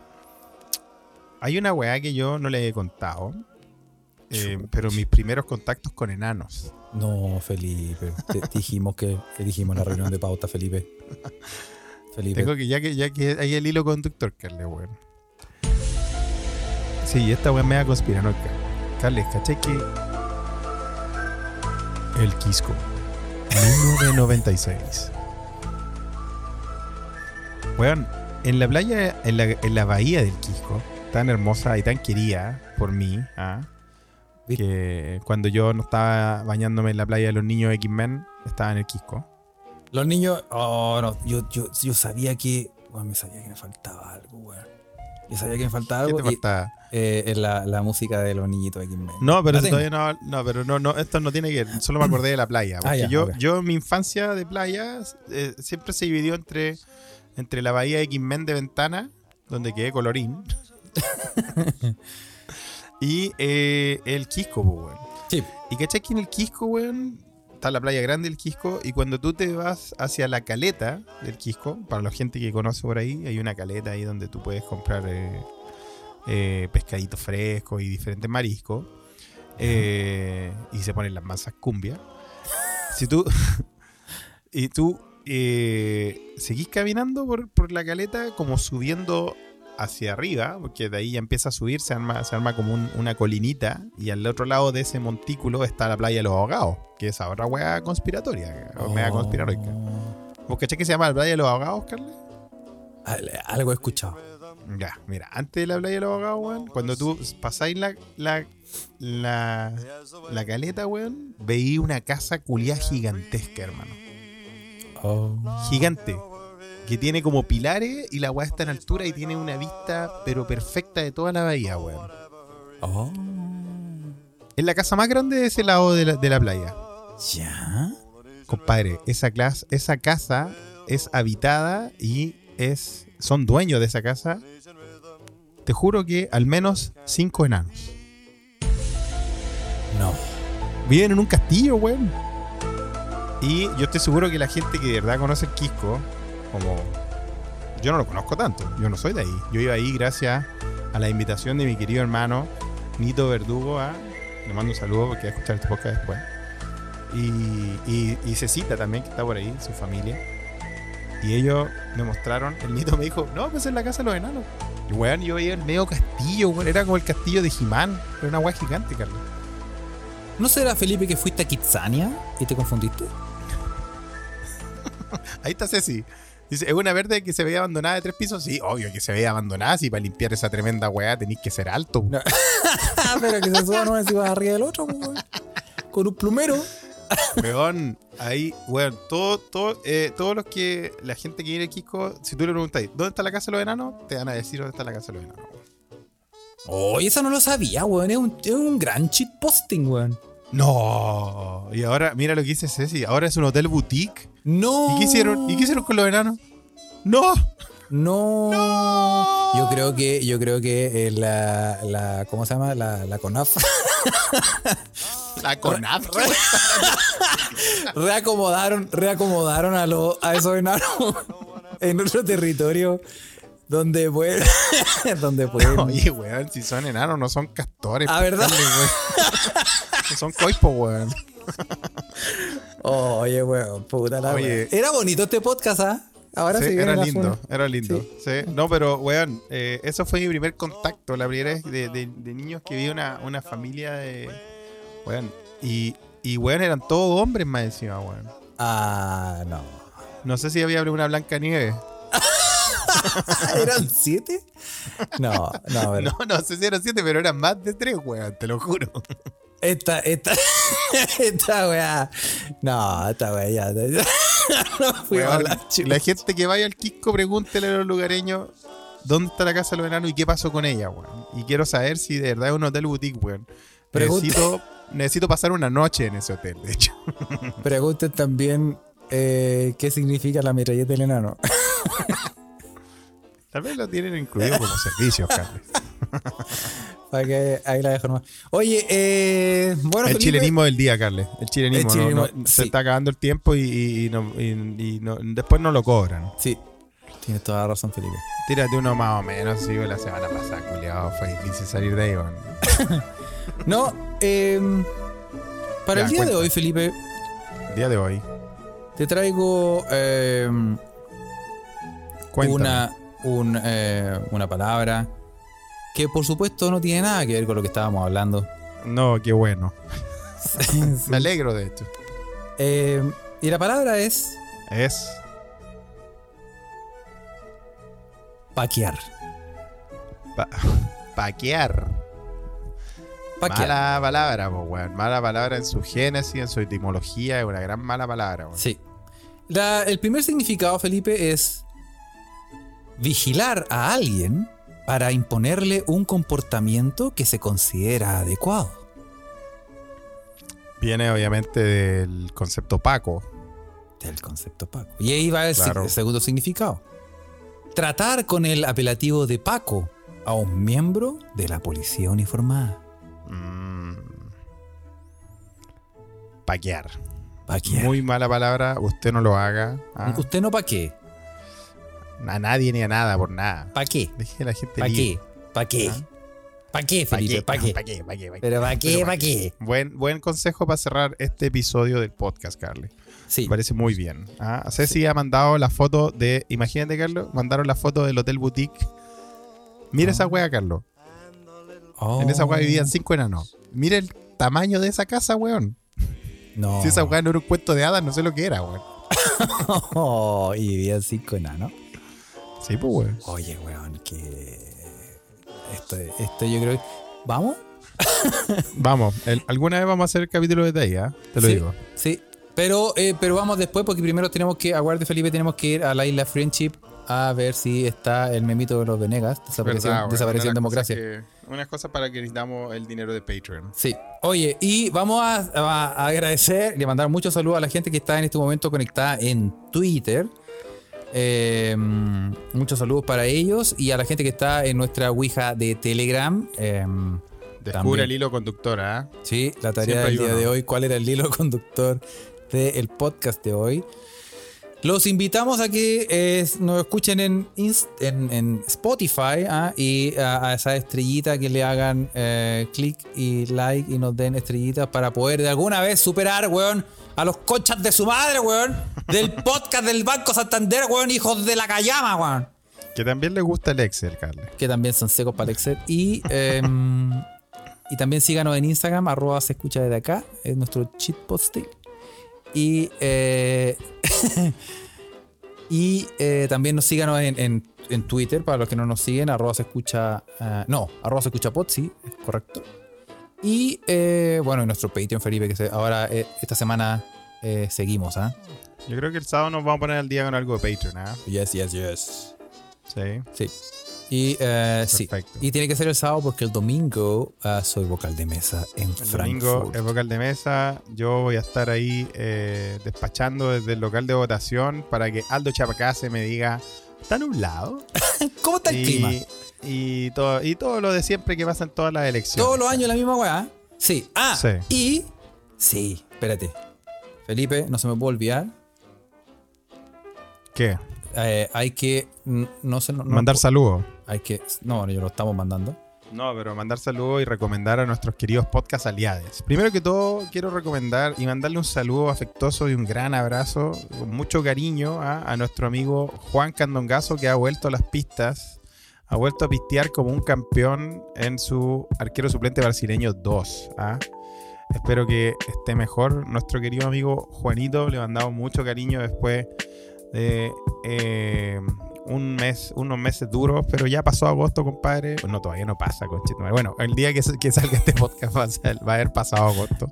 Speaker 2: Hay una weá que yo no le he contado, eh, pero mis primeros contactos con enanos.
Speaker 1: No, Felipe. Te, dijimos que, que dijimos en la reunión de pauta, Felipe. Felipe.
Speaker 2: Tengo que, ya que, ya que hay el hilo conductor, Carle, weón. Sí, esta weá me da conspiranoica. Carle, ¿cachai que el Quisco 1996 Weón, en la playa, en la, en la bahía del Quisco, tan hermosa y tan querida por mí, ¿ah? que cuando yo no estaba bañándome en la playa de los niños X-Men, estaba en el Quisco.
Speaker 1: Los niños. Oh, no. Yo, yo, yo sabía que. Bueno, me sabía que me faltaba algo, weón. Yo sabía que me faltaba
Speaker 2: ¿Qué
Speaker 1: algo.
Speaker 2: te
Speaker 1: y-
Speaker 2: falta?
Speaker 1: eh, es la, la música de los niñitos de X-Men.
Speaker 2: No, pero todavía no, no, pero no, no, esto no tiene que ver. Solo me acordé de la playa. Porque
Speaker 1: Ah, ya,
Speaker 2: yo,
Speaker 1: ok.
Speaker 2: yo mi infancia de playa eh, siempre se dividió entre, entre la bahía de X-Men de Ventana, donde quedé colorín, y eh, el Quisco, weón.
Speaker 1: Sí.
Speaker 2: Y cachai que en el Quisco, weón, está la playa grande del Quisco, y cuando tú te vas hacia la caleta del Quisco, para la gente que conoce por ahí, hay una caleta ahí donde tú puedes comprar eh, eh, pescaditos frescos y diferentes mariscos, eh, y se ponen las masas cumbia. Si tú, y tú eh, seguís caminando por, por la caleta, como subiendo hacia arriba, porque de ahí ya empieza a subir, se arma, se arma como un- una colinita, y al otro lado de ese montículo está la playa de los ahogados, que es otra wea conspiratoria, o mega conspiranoica. ¿Vos cachai que se llama la playa de los ahogados, Carla?
Speaker 1: Al- Algo he escuchado.
Speaker 2: Ya, mira, antes de la playa de los ahogados, weón, cuando tú pasáis la, la, la, la caleta, weón, veí una casa culiá gigantesca, hermano.
Speaker 1: Oh.
Speaker 2: Gigante. Que tiene como pilares y la weá está en altura y tiene una vista, pero perfecta de toda la bahía, weón.
Speaker 1: Oh.
Speaker 2: Es la casa más grande de ese lado de la, de la playa.
Speaker 1: ¿Ya?
Speaker 2: Compadre, esa, clas- esa casa es habitada y es son dueños de esa casa. Te juro que al menos cinco enanos.
Speaker 1: No.
Speaker 2: Viven en un castillo, weón. Y yo estoy seguro que la gente que de verdad conoce el Quisco, como. Yo no lo conozco tanto, yo no soy de ahí. Yo iba ahí gracias a la invitación de mi querido hermano Nito Verdugo. A, le mando un saludo porque va a escuchar este podcast después. Y, y, Cecita también, que está por ahí, su familia. Y ellos me mostraron, el Nito me dijo, no, pues es la casa de los enanos. Y weón, yo veía el medio castillo, weón, era como el castillo de Jimán. Era una weá gigante, Carlos.
Speaker 1: ¿No será, Felipe, que fuiste a Kitsania y te confundiste?
Speaker 2: Ahí está Ceci. Dice, ¿es una verde que se veía abandonada de tres pisos? Sí, obvio que se veía abandonada. Si para limpiar esa tremenda weá tenéis que ser alto.
Speaker 1: No. Pero que se suba no es si vas arriba del otro, weón. Con un plumero.
Speaker 2: Weón, ahí, weón, todo, todo, eh, todos los que, la gente que viene al Quisco, si tú le preguntáis, ¿dónde está la casa de los enanos? Te van a decir dónde está la casa de los enanos.
Speaker 1: Oh, eso no lo sabía, weón. Es un, es un gran cheat posting, weón.
Speaker 2: No. Y ahora, mira lo que dice Ceci, ahora es un hotel boutique.
Speaker 1: No.
Speaker 2: ¿Y qué hicieron? ¿Y qué hicieron con los enanos? ¡No!
Speaker 1: No. Yo creo que, yo creo que eh, la, la, ¿cómo se llama? La, la CONAF
Speaker 2: La CONAF.
Speaker 1: reacomodaron, reacomodaron a, los a esos enanos en otro territorio donde pueden, donde pueden.
Speaker 2: Oye, weón, si son enanos, no son castores.
Speaker 1: Ah, ¿verdad?
Speaker 2: Weón. No son coipos, weón.
Speaker 1: Oye, weón, puta la
Speaker 2: Oye.
Speaker 1: Era bonito este podcast, ¿ah? Ahora sí,
Speaker 2: era lindo, era lindo. Sí. No, pero, weón, eh, eso fue mi primer contacto, la primera vez de, de- de niños que vi una, una familia de. Weón. Y, y, weón, eran todos hombres más encima, weón.
Speaker 1: Ah, no.
Speaker 2: No sé si había una Blanca Nieve.
Speaker 1: ¿Eran siete? No, no, a ver.
Speaker 2: No, no sé si eran siete, pero eran más de tres, weón, te lo juro.
Speaker 1: Esta, esta, esta weá. No, esta weá ya. No fui a
Speaker 2: Weón,
Speaker 1: la chucha.
Speaker 2: la gente que vaya al Quisco, pregúntele a los lugareños dónde está la casa de los enanos y qué pasó con ella, weón. Y quiero saber si de verdad es un hotel boutique, weón. Necesito, necesito pasar una noche en ese hotel, de hecho.
Speaker 1: Pregunten también eh, qué significa la metralleta del enano.
Speaker 2: Tal vez lo tienen incluido como servicio, Carles.
Speaker 1: Para que ahí la dejo nomás. Oye, eh, bueno,
Speaker 2: El
Speaker 1: Felipe,
Speaker 2: chilenismo del día, Carles. El chilenismo.
Speaker 1: El chilenismo,
Speaker 2: no-
Speaker 1: sí.
Speaker 2: Se está acabando el tiempo y, y- y no- y- y no- después no lo cobran.
Speaker 1: Sí, tienes toda la razón, Felipe.
Speaker 2: Tírate uno más o menos, sí, la semana pasada, culiado. Fue difícil salir de ahí.
Speaker 1: No, eh, para
Speaker 2: Ya,
Speaker 1: el día
Speaker 2: cuenta.
Speaker 1: de hoy, Felipe,
Speaker 2: Día de hoy.
Speaker 1: te traigo eh,
Speaker 2: Cuéntame.
Speaker 1: una, un, eh, una palabra que por supuesto no tiene nada que ver con lo que estábamos hablando.
Speaker 2: No, qué bueno. Me alegro de esto.
Speaker 1: Eh, y la palabra es
Speaker 2: Es
Speaker 1: paquear.
Speaker 2: pa- paquear.
Speaker 1: Paquear.
Speaker 2: Mala palabra, po, weón. Mala palabra en su génesis, en su etimología. Es una gran mala palabra, weón.
Speaker 1: Sí. La- el primer significado, Felipe, es vigilar a alguien para imponerle un comportamiento que se considera adecuado.
Speaker 2: Viene obviamente del concepto Paco.
Speaker 1: Del concepto Paco. Y ahí va el,
Speaker 2: Claro.
Speaker 1: el segundo significado. Tratar con el apelativo de Paco a un miembro de la policía uniformada.
Speaker 2: Mm. Paquear.
Speaker 1: Paquear.
Speaker 2: Muy mala palabra. Usted no lo haga. ¿ah?
Speaker 1: ¿Usted no pa' qué?
Speaker 2: A nadie ni a nada por nada.
Speaker 1: ¿Pa' qué?
Speaker 2: Deje a la gente
Speaker 1: ¿Pa'
Speaker 2: libre.
Speaker 1: qué? ¿Pa' qué?
Speaker 2: Ah.
Speaker 1: ¿Pa' qué,
Speaker 2: ¿Pa'
Speaker 1: Felipe? ¿Pa' qué?
Speaker 2: ¿Pa' qué? ¿Pa' qué? ¿Pa' qué?
Speaker 1: Pero ¿pa' qué?
Speaker 2: Pero
Speaker 1: ¿Pa' qué?
Speaker 2: Buen, buen consejo para cerrar este episodio del podcast, Carly.
Speaker 1: Sí.
Speaker 2: Me parece muy bien. Ah, Ceci ha mandado la foto de. Imagínate, Carlos. Mandaron la foto del Hotel Boutique. Mira esa wea, Carlos.
Speaker 1: Oh.
Speaker 2: En esa wea vivían cinco enanos. Mira el tamaño de esa casa, weón.
Speaker 1: No.
Speaker 2: Si esa wea no era un cuento de hadas, no sé lo que era, weón.
Speaker 1: Oh, y vivían cinco enanos.
Speaker 2: Sí, pues, weón.
Speaker 1: Oye, weón, que. Esto, esto yo creo que. ¿Vamos?
Speaker 2: Vamos, el- alguna vez vamos a hacer el capítulo de ahí, ¿ah? Te lo
Speaker 1: Sí,
Speaker 2: digo.
Speaker 1: Sí. Pero, eh, pero vamos después porque primero tenemos que, aguarde Felipe, tenemos que ir a la isla Friendship a ver si está el memito de los Venegas. Desapareció,
Speaker 2: Verdad, weón.
Speaker 1: desapareció en democracia.
Speaker 2: que- Unas cosas para que necesitamos el dinero de Patreon.
Speaker 1: Sí. Oye, y vamos a, a- a agradecer y a mandar muchos saludos a la gente que está en este momento conectada en Twitter. Eh, muchos saludos para ellos y a la gente que está en nuestra Ouija de Telegram. Eh,
Speaker 2: Descubre
Speaker 1: También.
Speaker 2: el hilo conductor, ¿ah?
Speaker 1: Sí, la tarea
Speaker 2: Siempre
Speaker 1: del día
Speaker 2: uno.
Speaker 1: de hoy, cuál era el hilo conductor del podcast de hoy. Los invitamos a que eh, nos escuchen en, Inst- en, en Spotify ¿ah? y a, a esa estrellita que le hagan eh, clic y like y nos den estrellitas para poder de alguna vez superar, weón, a los conchas de su madre, weón, del podcast del Banco Santander, weón, hijos de la callama, weón
Speaker 2: Que también le gusta el Excel, Carles.
Speaker 1: que también son secos para el Excel. Y, em, y también síganos en Instagram, arroba se escucha desde acá, es nuestro cheat posting. Y, eh, y eh, también nos síganos en, en- en Twitter, para los que no nos siguen, arroba se escucha, ah, no, arroba se escucha pod, sí, es correcto. Y eh, bueno, en nuestro Patreon, Felipe, que se- ahora eh, esta semana eh, seguimos, ¿ah?
Speaker 2: Yo creo que el sábado nos vamos a poner al día con algo de Patreon, ¿ah?
Speaker 1: Yes, yes, yes.
Speaker 2: Sí.
Speaker 1: Sí. Y eh, sí. Y tiene que ser el sábado porque el domingo ah, soy vocal de mesa en
Speaker 2: El domingo es vocal de mesa. Yo voy a estar ahí eh, despachando desde el local de votación para que Aldo Chapacase me diga, ¿está nublado?
Speaker 1: ¿Cómo está el clima?
Speaker 2: Y, todo, y todo lo de siempre que pasa en todas las elecciones.
Speaker 1: Todos los años la misma weá. Sí. Ah,
Speaker 2: Sí.
Speaker 1: y. Sí, espérate. Felipe, no se me puede olvidar.
Speaker 2: ¿Qué?
Speaker 1: eh, hay que. No no
Speaker 2: mandar saludos.
Speaker 1: Hay que. No, yo lo estamos mandando.
Speaker 2: No, pero mandar saludos y recomendar a nuestros queridos podcast aliados. Primero que todo, quiero recomendar y mandarle un saludo afectuoso y un gran abrazo, con mucho cariño a nuestro amigo Juan Candongazo, que ha vuelto a las pistas, ha vuelto a pistear como un campeón en su arquero suplente brasileño 2. ¿ah? Espero que esté mejor. Nuestro querido amigo Juanito, le mandamos mucho cariño después de eh, un mes, unos meses duros, pero ya pasó agosto, compadre. No, todavía no pasa, conchito. Bueno, el día que, que salga este podcast va a, ser- va a haber pasado agosto.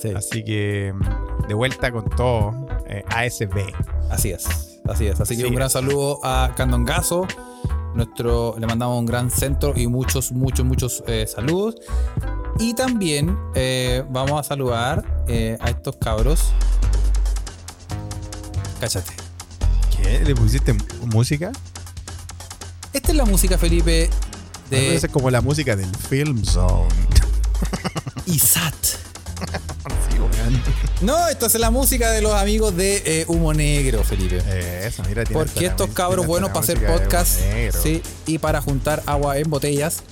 Speaker 1: Sí.
Speaker 2: Así que de vuelta con todo, eh, ASB.
Speaker 1: Así es, así es. Así que
Speaker 2: Sí.
Speaker 1: un gran saludo a Candongazo. Nuestro, le mandamos un gran centro y muchos, muchos, muchos eh, saludos. Y también eh, vamos a saludar a estos cabros. Cáchate.
Speaker 2: ¿Qué? ¿Le pusiste música?
Speaker 1: Esta es la música, Felipe, de
Speaker 2: Esa es como la música del Film Zone.
Speaker 1: ISAT. No, esto es la música de los amigos de eh, Humo Negro, Felipe.
Speaker 2: Eso, mira, tiene
Speaker 1: Porque estos cabros buenos para hacer podcast sí, y para juntar agua en botellas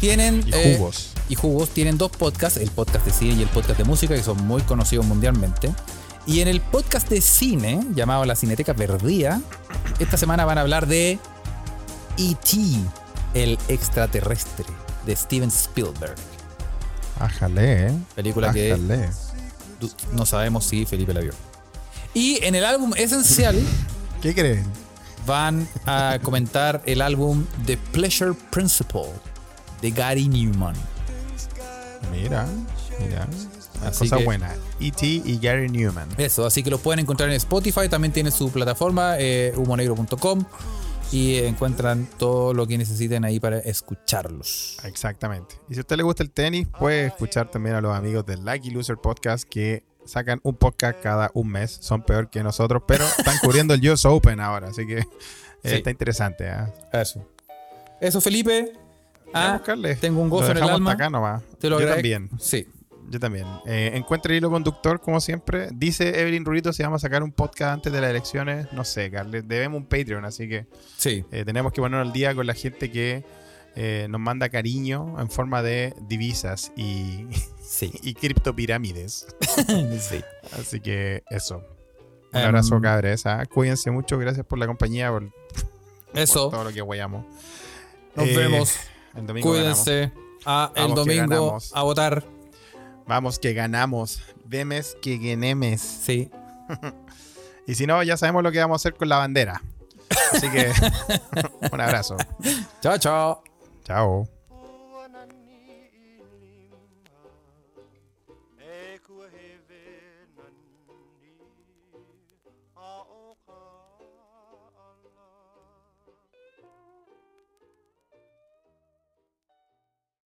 Speaker 1: tienen
Speaker 2: Y
Speaker 1: eh,
Speaker 2: jugos.
Speaker 1: y jugos tienen dos podcasts, el podcast de cine y el podcast de música que son muy conocidos mundialmente. Y en el podcast de cine llamado La Cineteca Perdida, esta semana van a hablar de E.T., el extraterrestre de Steven Spielberg.
Speaker 2: Ájale, eh.
Speaker 1: Película que no sabemos si Felipe la vio. Y en el álbum esencial
Speaker 2: ¿Qué creen?
Speaker 1: van a comentar el álbum The Pleasure Principle de Gary Newman.
Speaker 2: Mira, mira. Una
Speaker 1: Así
Speaker 2: cosa
Speaker 1: que-
Speaker 2: buena. E.T. y Gary Newman.
Speaker 1: Eso, así que los pueden encontrar en Spotify, también tiene su plataforma, eh, humonegro.com, y encuentran todo lo que necesiten ahí para escucharlos.
Speaker 2: Exactamente. Y si a usted le gusta el tenis, puede escuchar también a los amigos del Lucky Loser Podcast que sacan un podcast cada un mes. Son peor que nosotros, pero están cubriendo el US Open ahora, así que eh,
Speaker 1: Sí.
Speaker 2: está interesante. ¿ah?
Speaker 1: Eso. Eso, Felipe. Ah, tengo un gozo en el alma.
Speaker 2: hasta acá nomás.
Speaker 1: te lo
Speaker 2: Yo también.
Speaker 1: Sí.
Speaker 2: Yo también. Eh, encuentra el hilo conductor, como siempre. Dice Evelyn Rurito si vamos a sacar un podcast antes de las elecciones. No sé, Carles. Debemos un Patreon, así que
Speaker 1: Sí.
Speaker 2: eh, tenemos que ponernos al día con la gente que eh, nos manda cariño en forma de divisas y,
Speaker 1: Sí.
Speaker 2: y criptopirámides.
Speaker 1: sí.
Speaker 2: Así que eso. Un
Speaker 1: Em,
Speaker 2: abrazo, cabres. ¿ah? Cuídense mucho. Gracias por la compañía, por, por
Speaker 1: Eso.
Speaker 2: todo lo que guayamos.
Speaker 1: Nos
Speaker 2: Eh,
Speaker 1: vemos.
Speaker 2: El domingo ganamos.
Speaker 1: Cuídense. Ah, el
Speaker 2: Vamos
Speaker 1: domingo a votar.
Speaker 2: Vamos que ganamos. Vemes que genemes.
Speaker 1: Sí.
Speaker 2: Y si no, ya sabemos lo que vamos a hacer con la bandera. Así que un abrazo.
Speaker 1: Chao, chao.
Speaker 2: Chao.